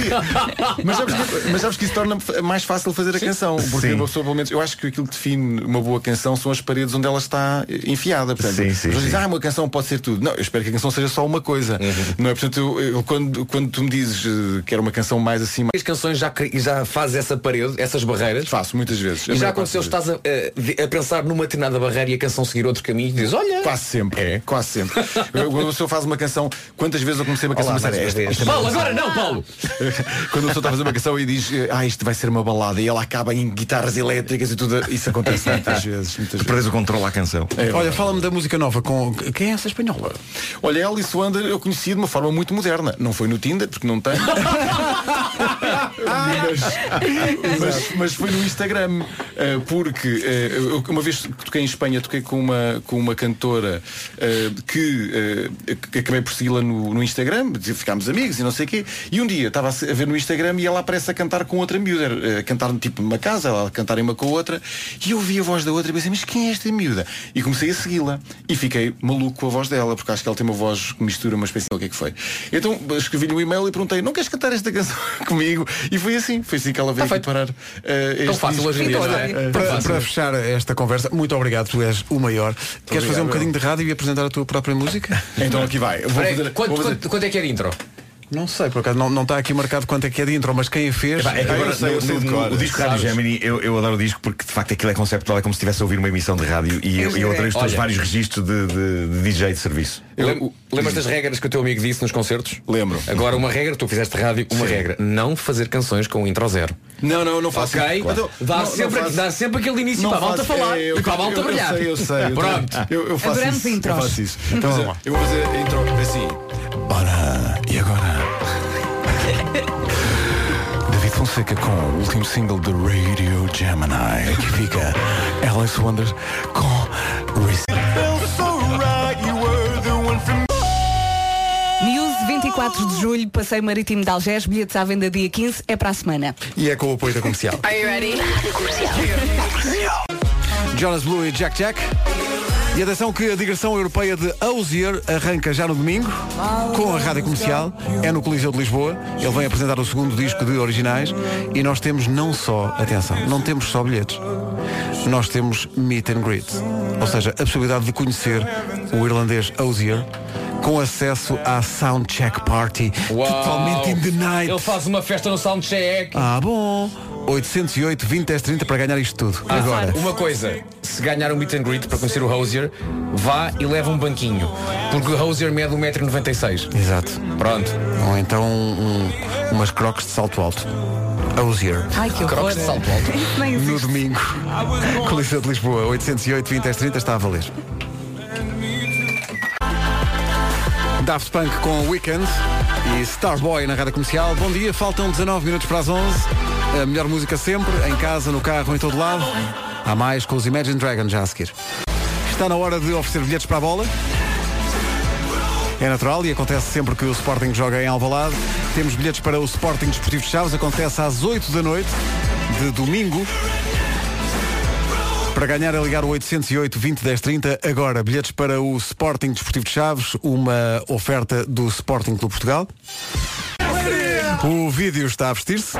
J: Mas sabes, que, mas sabes que isso torna mais fácil fazer a canção. Porque
H: Sim.
J: uma pessoa, pelo menos, eu acho que aquilo que define uma boa canção são as paredes onde ela está enfiada. Portanto,
H: Sim, sim,
J: dizem, ah, uma canção pode ser tudo. Não, eu espero que a canção seja só uma coisa. Não é? Portanto, eu, eu- quando, quando tu me dizes eh, que era uma canção mais assim, mais...
D: As canções já, já fazes essa parede, essas barreiras.
J: faço muitas vezes.
D: E já aconteceu, estás a, a- a pensar numa determinada barreira e a canção seguir outro caminho e dizes, olha.
J: Quase sempre. É, quase sempre. Quando a pessoa faz uma canção, quantas vezes eu comecei uma canção
H: Olá, uma
J: esta,
D: Paulo, agora não, Paulo!
J: Quando a pessoa está a fazer uma canção e diz, ah, isto vai ser uma balada e ela acaba em guitarras elétricas e tudo, isso acontece muitas vezes. Muitas
H: tu
J: vezes.
H: o controle à canção
J: É,
A: Olha, fala-me da música nova com. Quem é essa espanhola?
J: Olha, Alice Wander eu conheci de uma forma muito moderna. Não foi no Tinder, porque não tem. mas, mas, foi no Instagram. eh, Porque eu, uma vez que toquei em Espanha, toquei com uma, com uma cantora eh, que, que acabei por segui-la no, no Instagram, ficámos amigos e não sei o quê. E um dia estava a ver no Instagram e ela aparece a cantar com outra miúda, a cantar tipo numa casa, ela a cantar uma com a outra. E eu ouvi a voz da outra e pensei, mas quem é esta miúda? E comecei a segui-la. E fiquei maluco com a voz dela, porque acho que ela tem uma voz que mistura uma espécie de o que é que foi. Então escrevi-lhe um e-mail e perguntei, não queres cantar esta canção comigo? E foi assim, foi assim que ela veio aqui parar. eh,
D: Tão
J: este
D: fácil hoje em dia, não é?
J: Eh,
A: Para, para fechar esta conversa, muito obrigado, tu és o maior. Queres fazer um
J: obrigado,
A: bocadinho de rádio e apresentar a tua própria música?
J: Então aqui vai. Vou
D: Peraí,
J: fazer-
D: quanto,
J: vou fazer-
D: quanto- quanto é que é de intro?
A: Não sei, por acaso não, não está aqui marcado quanto é que é de intro, mas quem a fez.
H: Epá, é que
J: Ah, eu
H: agora,
J: sei, eu
H: no-
J: sei de
H: no-
J: cor.
H: o disco Rádio? Gemini, eu, eu adoro o disco porque de facto aquilo é conceptual, é como se estivesse a ouvir uma emissão de rádio e eu, eu adorei os teus vários registros de, de- de DJ de serviço.
D: Lem- Lembras das regras que o teu amigo disse nos concertos?
J: Lembro.
D: Agora uma regra, tu fizeste rádio, uma regra. Não fazer canções com intro zero.
J: Não, não, não faço
D: Ok?
J: isso. Então,
D: Dá,
J: não- não
D: sempre,
J: faço-
D: dá sempre aquele início
J: não
D: para a malta falar
J: é, eu-
D: e para a malta
J: eu- eu
D: brilhar.
J: sei, eu sei,
D: Pronto.
J: Eu, eu faço
B: Adoramos
J: isso. Eu faço isso.
A: Então lá.
J: Eu vou fazer a intro assim. Ora, e agora? David Fonseca com o último single de Radio Gemini. Aqui fica Alice Wonder com
B: News 24 de julho, Passeio Marítimo de Algés, bilhetes à venda dia 15, é para a semana.
A: E é com o apoio da comercial.
C: Are you ready?
A: Jonas Blue e Jack Jack. E atenção que a digressão europeia de Osier arranca já no domingo com a rádio comercial. É no Coliseu de Lisboa. Ele vem apresentar o segundo disco de originais e nós temos não só, atenção, não temos só bilhetes. Nós temos meet and greet. Ou seja, a possibilidade de conhecer o irlandês Osier com acesso à Soundcheck Party totalmente in the night.
D: Ele faz uma festa no Soundcheck.
A: Ah, bom. 808 20 10 30 para ganhar isto tudo.
D: Ah,
A: Agora.
D: Uma coisa, se ganhar um meet and greet para conhecer o Hosier, vá e leva um banquinho. Porque o Hosier mede 1,96m.
A: Exato.
D: Pronto.
A: Ou então um- umas crocs de salto alto. Osier.
B: Ai, que horror.
D: Crocs de salto alto.
A: No domingo. Coliseu de Lisboa, 808 20 10 30 está a valer. Daft Punk com Weekend e Starboy na rádio comercial. Bom dia, faltam 19 minutos para as 11. A melhor música sempre, em casa, no carro, em todo lado. Há mais com os Imagine Dragons já a seguir. Está na hora de oferecer bilhetes para a bola. É natural e acontece sempre que o Sporting joga em Alvalade. Temos bilhetes para o Sporting Desportivo de Chaves. Acontece às 8 da noite de domingo. Para ganhar é ligar o 808 20 10 30. Agora, bilhetes para o Sporting Desportivo de Chaves, uma oferta do Sporting Clube Portugal. O vídeo está a vestir-se.